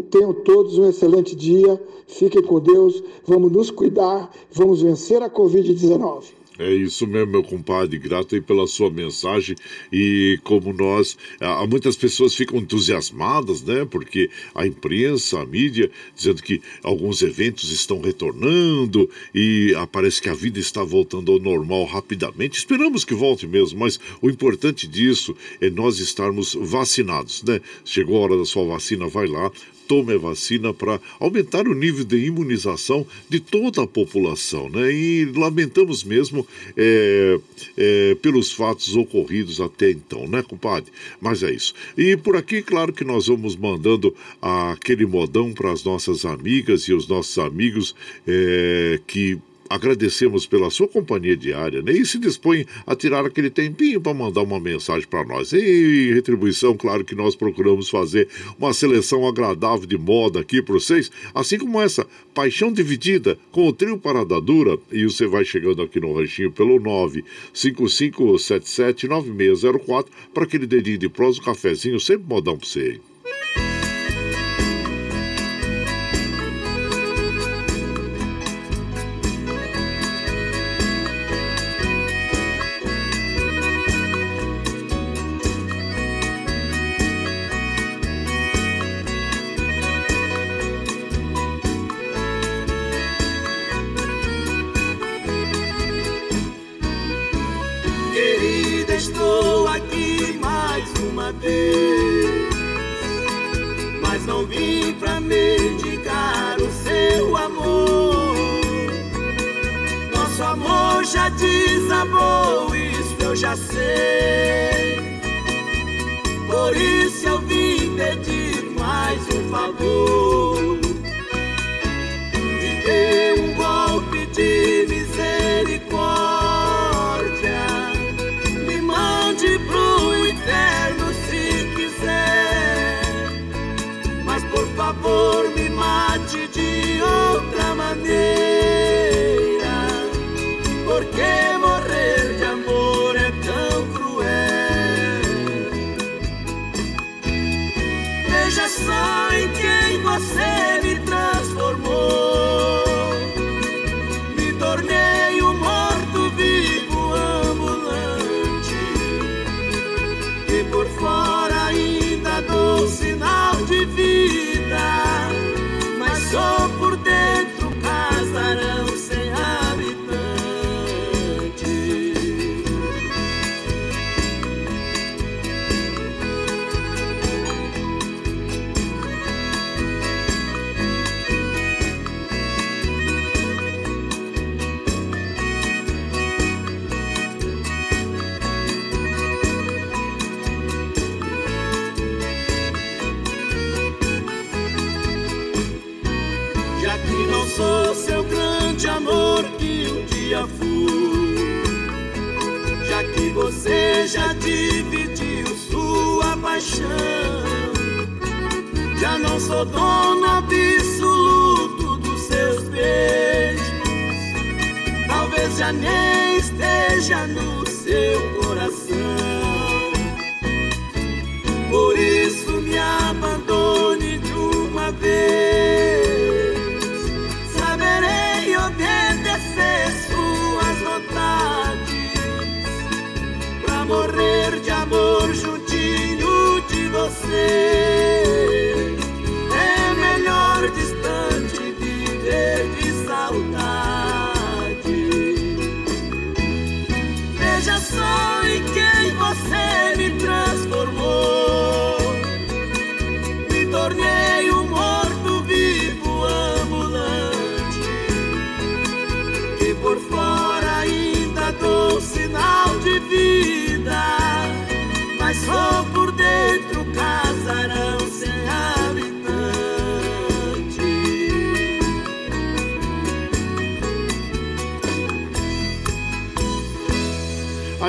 Tenham todos um excelente dia, fiquem com Deus, vamos nos cuidar, vamos vencer a Covid-19. É isso mesmo, meu compadre. Grato aí pela sua mensagem. E como nós, há muitas pessoas ficam entusiasmadas, né? Porque a imprensa, a mídia, dizendo que alguns eventos estão retornando e parece que a vida está voltando ao normal rapidamente. Esperamos que volte mesmo, mas o importante disso é nós estarmos vacinados, né? Chegou a hora da sua vacina, vai lá, tome a vacina para aumentar o nível de imunização de toda a população. Né? E lamentamos mesmo é, é, pelos fatos ocorridos até então, né, compadre? Mas é isso. E por aqui, claro que nós vamos mandando aquele modão para as nossas amigas e os nossos amigos é, que agradecemos pela sua companhia diária né? e se dispõe a tirar aquele tempinho para mandar uma mensagem para nós. E retribuição, claro que nós procuramos fazer uma seleção agradável de moda aqui para vocês, assim como essa Paixão Dividida com o trio Parada Dura. E você vai chegando aqui no ranchinho pelo 955779604 para aquele dedinho de prosa, um cafezinho, sempre modão para você.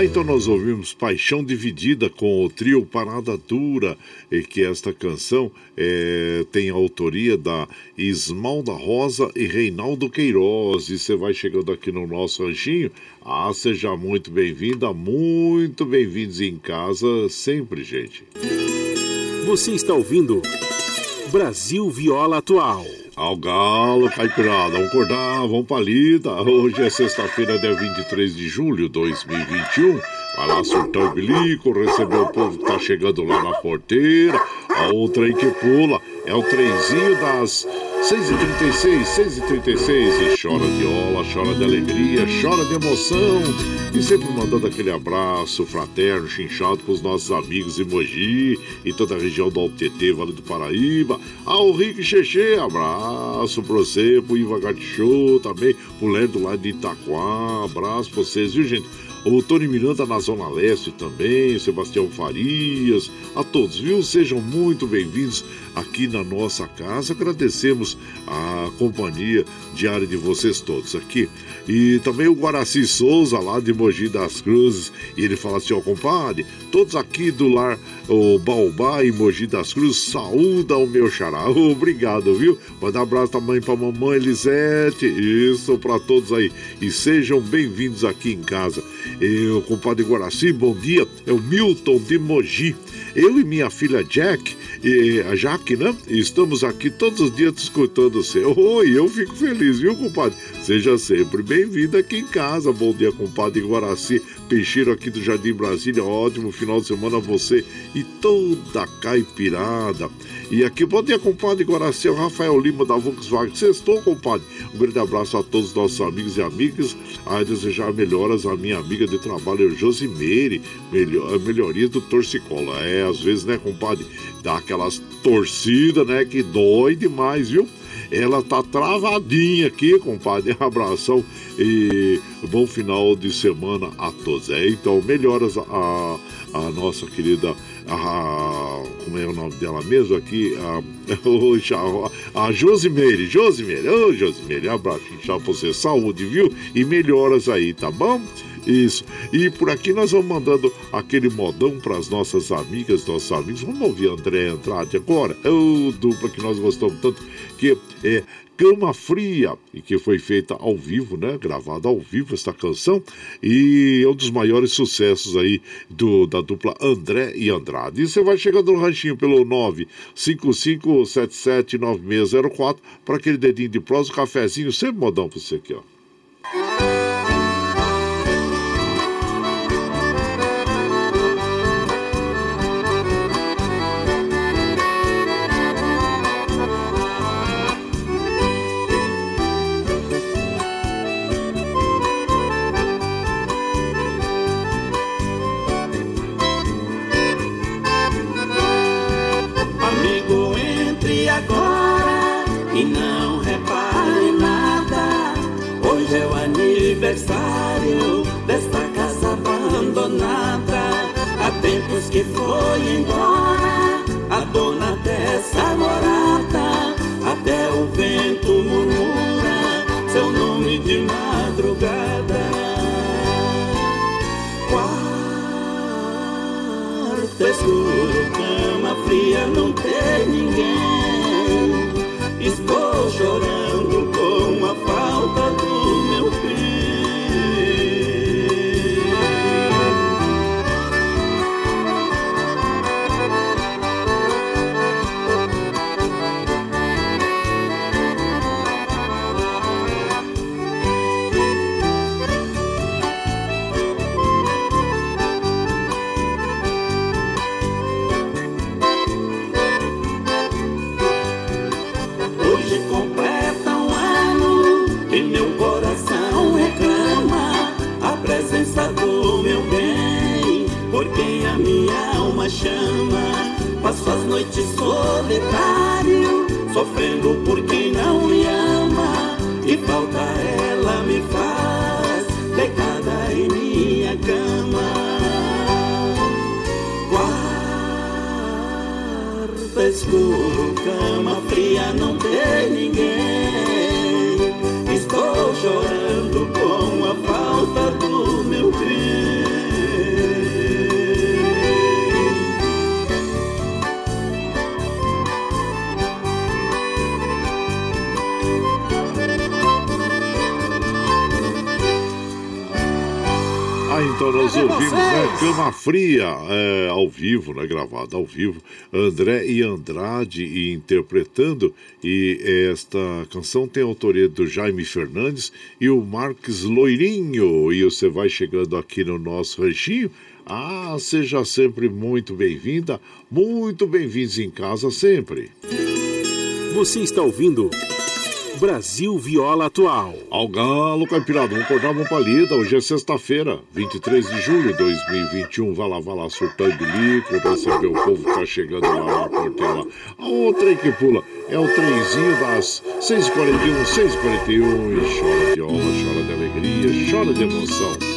Então nós ouvimos Paixão Dividida com o trio Parada Dura, e que esta canção é, tem a autoria da Ismalda Rosa e Reinaldo Queiroz. E você vai chegando aqui no nosso ranchinho. Ah, seja muito bem-vinda, muito bem-vindos em casa sempre, gente. Você está ouvindo Brasil Viola Atual. Ao galo, caipirada, vamos acordar, vamos pra lida. Hoje é sexta-feira, dia 23 de julho de 2021. Vai lá surtar o bilico, receber o povo que tá chegando lá na porteira. A outra aí que pula é o trenzinho das 6h36, 6h36. E chora de ola, chora de alegria, chora de emoção. E sempre mandando aquele abraço fraterno, chinchado com os nossos amigos em Mogi e toda a região do Altetê, Vale do Paraíba. Ao Rick Xexê, abraço pra você, pro Iva Show também, pro Lerdo lá de Itaquá. Abraço pra vocês, viu, gente? O Tony Miranda na Zona Leste também, Sebastião Farias, a todos, viu? Sejam muito bem-vindos aqui na nossa casa. Agradecemos a companhia diária de vocês todos aqui. E também o Guaraci Souza, lá de Mogi das Cruzes, e ele fala assim: ó, compadre, todos aqui do lar, o Baobá e Mogi das Cruzes, saúda o meu xará. Obrigado, viu? Manda um abraço também pra mamãe Elisete, isso para todos aí. E sejam bem-vindos aqui em casa. Eu, compadre Guaraci, bom dia. É o Milton de Mogi. Eu e minha filha Jack, e a Jaque, né? Estamos aqui todos os dias escutando você. Oi, eu fico feliz, viu, compadre? Seja sempre bem-vindo aqui em casa. Bom dia, compadre Guaraci. Peixeiro aqui do Jardim Brasília. Ótimo final de semana a você e toda a caipirada. E aqui, bom dia, compadre Guaraci, o Rafael Lima da Volkswagen. Sextou, compadre. Um grande abraço a todos os nossos amigos e amigas. A desejar melhoras à minha amiga de trabalho, Josimeire. Melhor, melhoria do torcicola. É, às vezes, né, compadre, dá aquelas torcidas, né, que dói demais, viu? Ela tá travadinha aqui, compadre. Abração e bom final de semana a todos. É, então, melhoras a, a, a nossa querida a, como é o nome dela mesmo aqui? A, a Josimeire, Josimeire, ô oh, Josimeire, abraço, tchau pra você, saúde, viu? E melhoras aí, tá bom? Isso. E por aqui nós vamos mandando aquele modão para as nossas amigas, nossos amigos. Vamos ouvir André Andrade agora. É o dupla que nós gostamos tanto, que é Cama Fria, e que foi feita ao vivo, né? Gravada ao vivo esta canção, e é um dos maiores sucessos aí do, da dupla André e Andrade. E você vai chegando no ranchinho pelo 955779604 para aquele dedinho de prosa, um cafezinho, sempre modão para você aqui, ó. Aniversário desta casa abandonada. Há tempos que foi embora a dona dessa morada. Até o vento murmura seu nome de madrugada. Quarto escuro, cama fria, não tem ninguém. Estou chorando chama. Passo as noites solitário, sofrendo por quem não me ama. E falta ela me faz deitada em minha cama. Quarto escuro, cama fria, não tem ninguém. Estou chorando com a falta do meu bem. Então nós ouvimos, né? Cama Fria, é, ao vivo, né? Gravado ao vivo. André e Andrade interpretando. E esta canção tem a autoria do Jaime Fernandes e o Marques Loirinho. E você vai chegando aqui no nosso ranchinho. Ah, seja sempre muito bem-vinda, muito bem-vindos em casa sempre. Você está ouvindo Brasil Viola Atual. Ao galo, caipirado, vamos acordar, vamos palida. Hoje é sexta-feira, 23 de julho de 2021. Vai lá, vai lá, surtando bilico, pra saber o povo que tá chegando lá na porteira. A outra que pula é o trenzinho das 6h41, 6h41. E chora honra, chora de alegria, chora de emoção.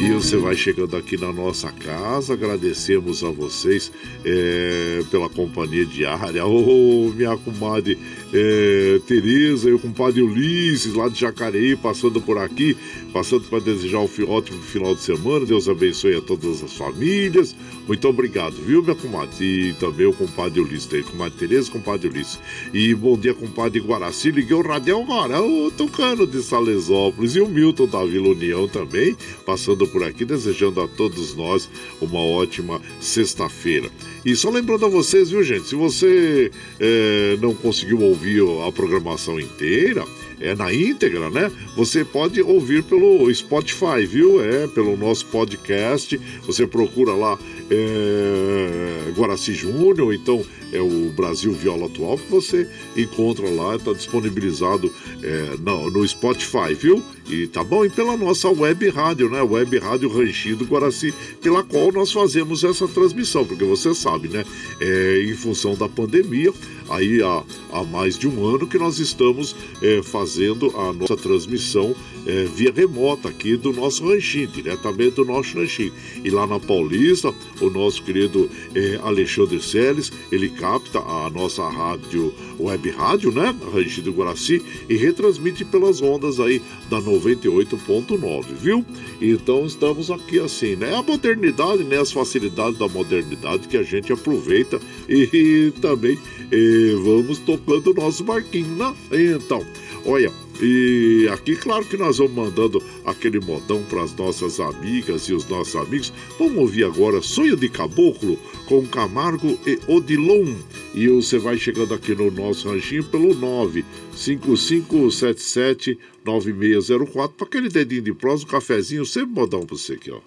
E você vai chegando aqui na nossa casa, agradecemos a vocês é, pela companhia diária. Ô, oh, minha comadre é, Tereza e o compadre Ulisses, lá de Jacareí, passando por aqui, passando para desejar um ótimo final de semana. Deus abençoe a todas as famílias. Muito obrigado, viu, minha comadre? E também o compadre Ulisses, comadre Tereza, compadre Ulisses. E bom dia, compadre Guaraci. Liguei o Radião agora, o Tucano de Salesópolis e o Milton da Vila União também, passando por aqui, desejando a todos nós uma ótima sexta-feira. E só lembrando a vocês, viu, gente, se você é, não conseguiu ouvir a programação inteira, é na íntegra, né? Você pode ouvir pelo Spotify, viu? É, pelo nosso podcast. Você procura lá é, Guaraci Júnior, então é o Brasil Viola Atual, que você encontra lá, está disponibilizado é, no, no, Spotify, viu? E tá bom? E pela nossa web rádio, né? Web Rádio Ranchido Guaraci, pela qual nós fazemos essa transmissão, porque você sabe, né? É, em função da pandemia, aí há, há mais de um ano que nós estamos é, fazendo a nossa transmissão é, via remota aqui do nosso ranchinho, diretamente do nosso ranchinho. E lá na Paulista, o nosso querido é, Alexandre Seles, ele capta a nossa rádio, web rádio, né? Ranchinho do Guaraci, e retransmite pelas ondas aí da 98.9, viu? Então estamos aqui assim, né? A modernidade, né? As facilidades da modernidade que a gente aproveita e, e também e, vamos tocando o nosso barquinho, né? Então, olha. E aqui, claro que nós vamos mandando aquele modão para as nossas amigas e os nossos amigos. Vamos ouvir agora Sonho de Caboclo com Camargo e Odilon. E você vai chegando aqui no nosso ranchinho pelo 955779604 para aquele dedinho de prosa, um cafezinho, sempre modão para você aqui, ó.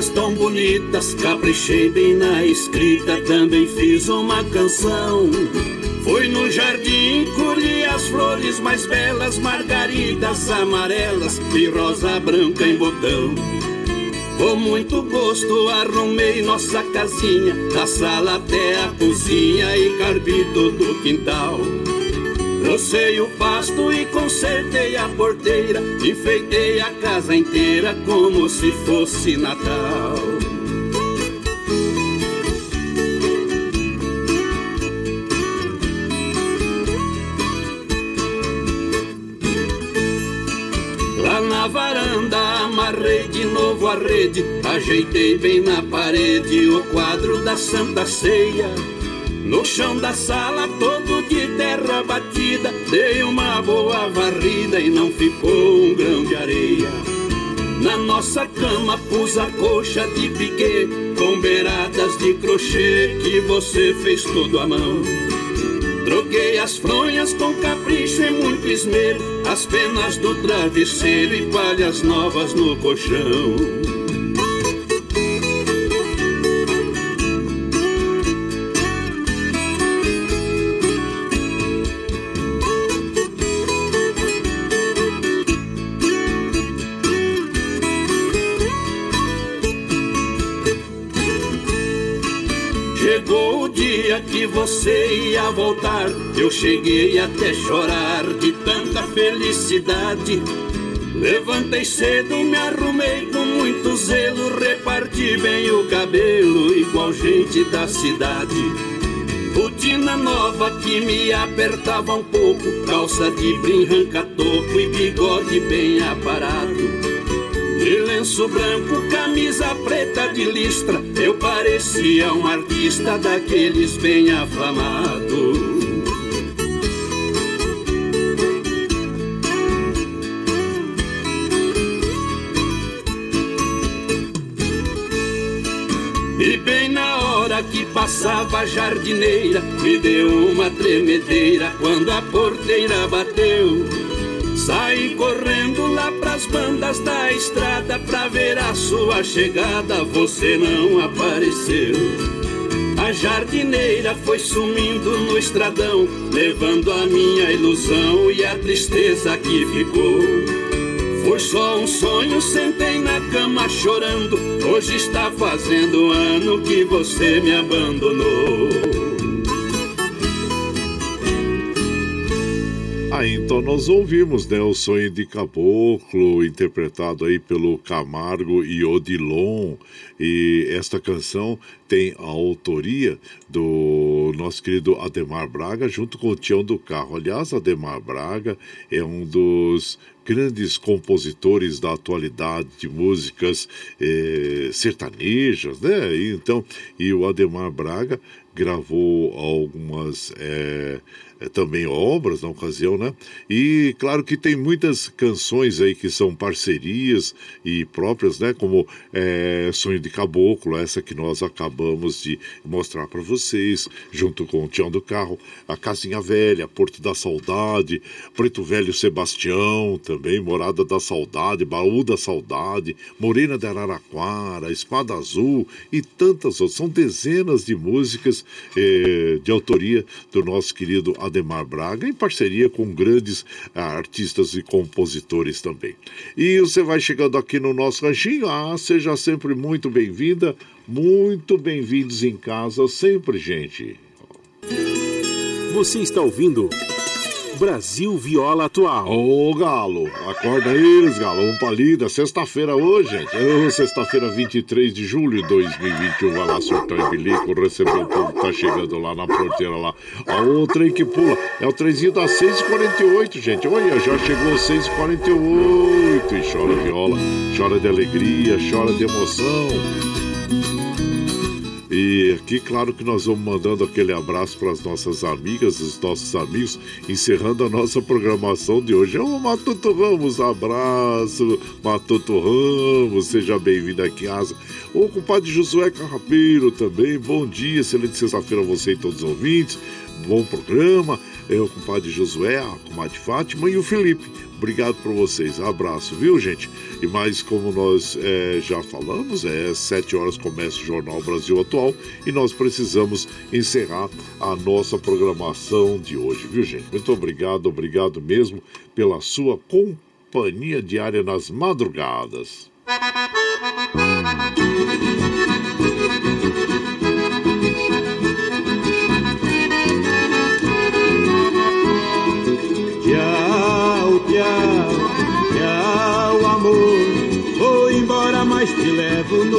Palavras tão bonitas, caprichei bem na escrita, também fiz uma canção. Fui no jardim, colhi as flores mais belas, margaridas amarelas e rosa branca em botão. Com muito gosto arrumei nossa casinha, da sala até a cozinha e carbi todo o quintal. Rocei o pasto e consertei a porteira, enfeitei a casa inteira como se fosse Natal. Lá na varanda amarrei de novo a rede, ajeitei bem na parede o quadro da Santa Ceia. No chão da sala, todo terra batida, dei uma boa varrida e não ficou um grão de areia. Na nossa cama pus a coxa de piquê, com beiradas de crochê que você fez tudo à mão. Troquei as fronhas com capricho e muito esmero, as penas do travesseiro e palhas novas no colchão. Você ia voltar. Eu cheguei até chorar de tanta felicidade. Levantei cedo, me arrumei com muito zelo, reparti bem o cabelo, igual gente da cidade. Botina nova que me apertava um pouco, calça de brim, ranca-toco e bigode bem aparado. Lenço branco, camisa preta de listra, eu parecia um artista daqueles bem afamados. E bem na hora que passava a jardineira, me deu uma tremedeira quando a porteira bateu. Saí correndo lá pras bandas da estrada pra ver a sua chegada, você não apareceu. A jardineira foi sumindo no estradão, levando a minha ilusão e a tristeza que ficou. Foi só um sonho, sentei na cama chorando. Hoje está fazendo ano que você me abandonou. Ah, então nós ouvimos, né, o Sonho de Caboclo, interpretado aí pelo Camargo e Odilon. E esta canção tem a autoria do nosso querido Ademar Braga, junto com o Tião do Carro. Aliás, Ademar Braga é um dos grandes compositores da atualidade de músicas eh, sertanejas, né? E, então, e o Ademar Braga gravou algumas eh, também obras na ocasião, né? E claro que tem muitas canções aí que são parcerias e próprias, né? Como é, Sonho de Caboclo, essa que nós acabamos de mostrar para vocês, junto com o Tião do Carro, a Casinha Velha, Porto da Saudade, Preto Velho Sebastião, também Morada da Saudade, Baú da Saudade, Morena de Araraquara, Espada Azul e tantas outras. São dezenas de músicas eh, de autoria do nosso querido Ademar Braga, em parceria com grandes ah, artistas e compositores também. E você vai chegando aqui no nosso ranchinho, ah, seja sempre muito bem-vinda, muito bem-vindos em casa, sempre, gente. Você está ouvindo Brasil Viola Atual. Ô, Galo, acorda eles, Galo. Vamos pra lida. Sexta-feira hoje, gente. Sexta-feira, 23 de julho de 2021. Vai lá, surtão e bilico, recebeu o povo que tá chegando lá na porteira lá. Ó, o trem que pula. É o trenzinho das 6h48, gente. Olha, já chegou 6h48. E chora viola, chora de alegria, chora de emoção. E aqui, claro que nós vamos mandando aquele abraço para as nossas amigas, os nossos amigos, encerrando a nossa programação de hoje. Ô, Matuto Ramos, abraço, Matuto Ramos, seja bem-vindo aqui em casa. Ô, compadre Josué Carrapeiro também, bom dia, excelente sexta-feira a você e todos os ouvintes, bom programa. Eu, compadre Josué, a comadre Fátima e o Felipe. Obrigado por vocês. Abraço, viu, gente? E mais, como nós é, já falamos, é sete horas começa o Jornal Brasil Atual e nós precisamos encerrar a nossa programação de hoje, viu, gente? Muito obrigado, obrigado mesmo pela sua companhia diária nas madrugadas.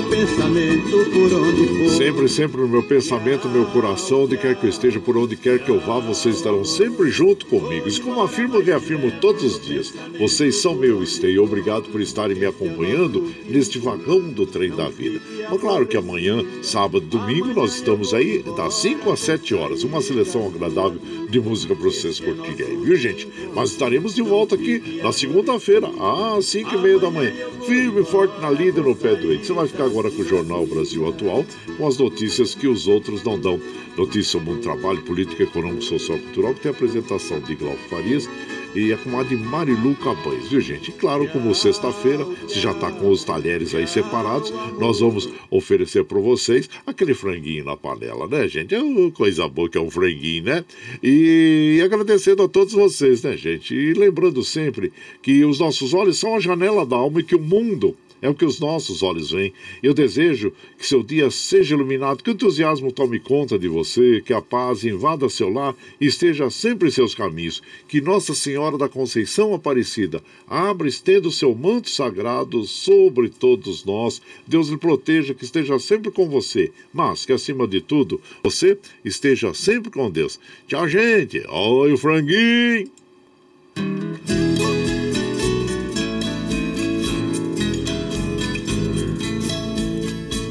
Pensamento por onde for. Sempre, sempre no meu pensamento, no meu coração, onde quer que eu esteja, por onde quer que eu vá, vocês estarão sempre junto comigo. Isso como afirmo e reafirmo todos os dias. Vocês são meu esteio. Obrigado por estarem me acompanhando neste vagão do trem da vida. Mas claro que amanhã, sábado, domingo, nós estamos aí das 5 às 7 horas. Uma seleção agradável de música para vocês curtirem aí, viu, gente? Mas estaremos de volta aqui na segunda-feira, às 5 e meia da manhã. Firme forte na lida no pé do Você vai ficar agora com o Jornal Brasil Atual, com as notícias que os outros não dão. Notícias sobre um trabalho político, econômico, social cultural, que tem a apresentação de Glauco Farias e a comadre Marilu Cabanes, viu gente? E claro, como sexta-feira, se já tá com os talheres aí separados, nós vamos oferecer para vocês aquele franguinho na panela, né, gente? É uma coisa boa que é um franguinho, né? E agradecendo a todos vocês, né, gente? E lembrando sempre que os nossos olhos são a janela da alma e que o mundo é o que os nossos olhos veem. Eu desejo que seu dia seja iluminado, que o entusiasmo tome conta de você, que a paz invada seu lar e esteja sempre em seus caminhos. Que Nossa Senhora da Conceição Aparecida, abra, estenda o seu manto sagrado sobre todos nós. Deus lhe proteja, que esteja sempre com você, mas que acima de tudo, você esteja sempre com Deus. Tchau, gente. Oi, o franguinho.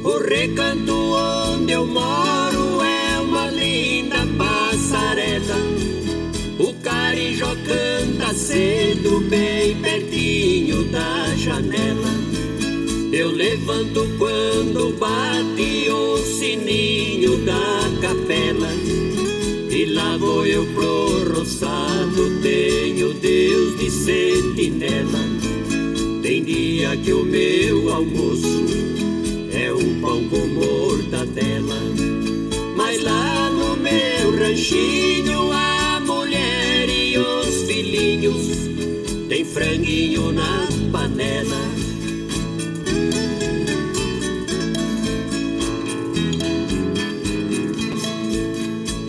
O recanto onde eu moro é uma linda passarela. O carijó canta cedo, bem pertinho da janela. Eu levanto quando bate o sininho da capela. E lá vou eu pro roçado, tenho Deus de sentinela. Tem dia que o meu almoço um pão com mortadela. Mas lá no meu ranchinho a mulher e os filhinhos tem franguinho na panela.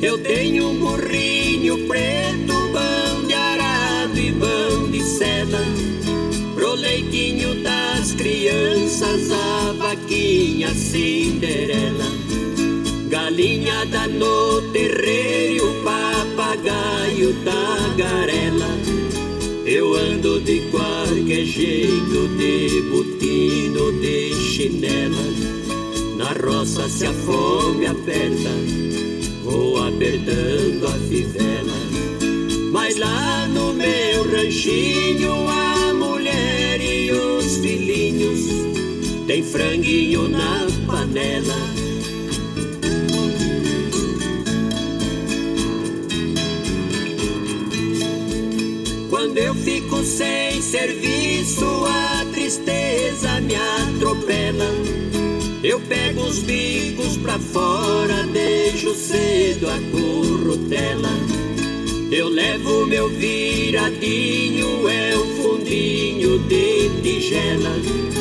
Eu tenho um burrinho preto, pão de arado e pão de seda pro das crianças, a vaquinha Cinderela. Galinhada no terreiro, papagaio tagarela. Eu ando de qualquer jeito, de botino, de chinela. Na roça se a fome aperta, vou apertando a fivela. Mas lá no meu ranchinho a franguinho na panela. Quando eu fico sem serviço, a tristeza me atropela. Eu pego os bicos pra fora, deixo cedo a currutela. Eu levo meu viradinho, é o fundinho de tigela.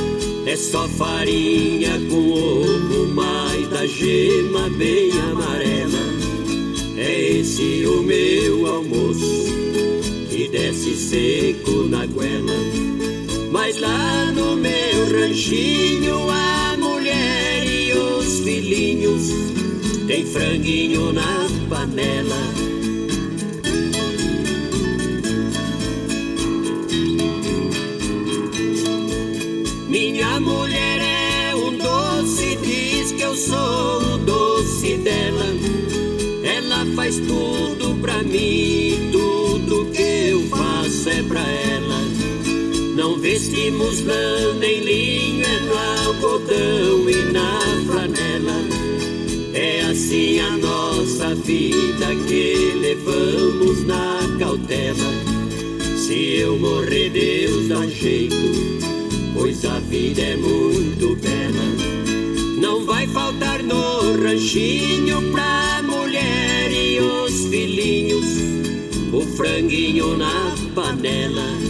É só farinha com ovo, mais da gema bem amarela. É esse o meu almoço, que desce seco na goela. Mas lá no meu ranchinho, a mulher e os filhinhos tem franguinho na panela. Vestimos lã nem linho, é no algodão e na flanela. É assim a nossa vida que levamos na cautela. Se eu morrer, Deus dá jeito pois a vida é muito bela. Não vai faltar no ranchinho pra mulher e os filhinhos, o franguinho na panela.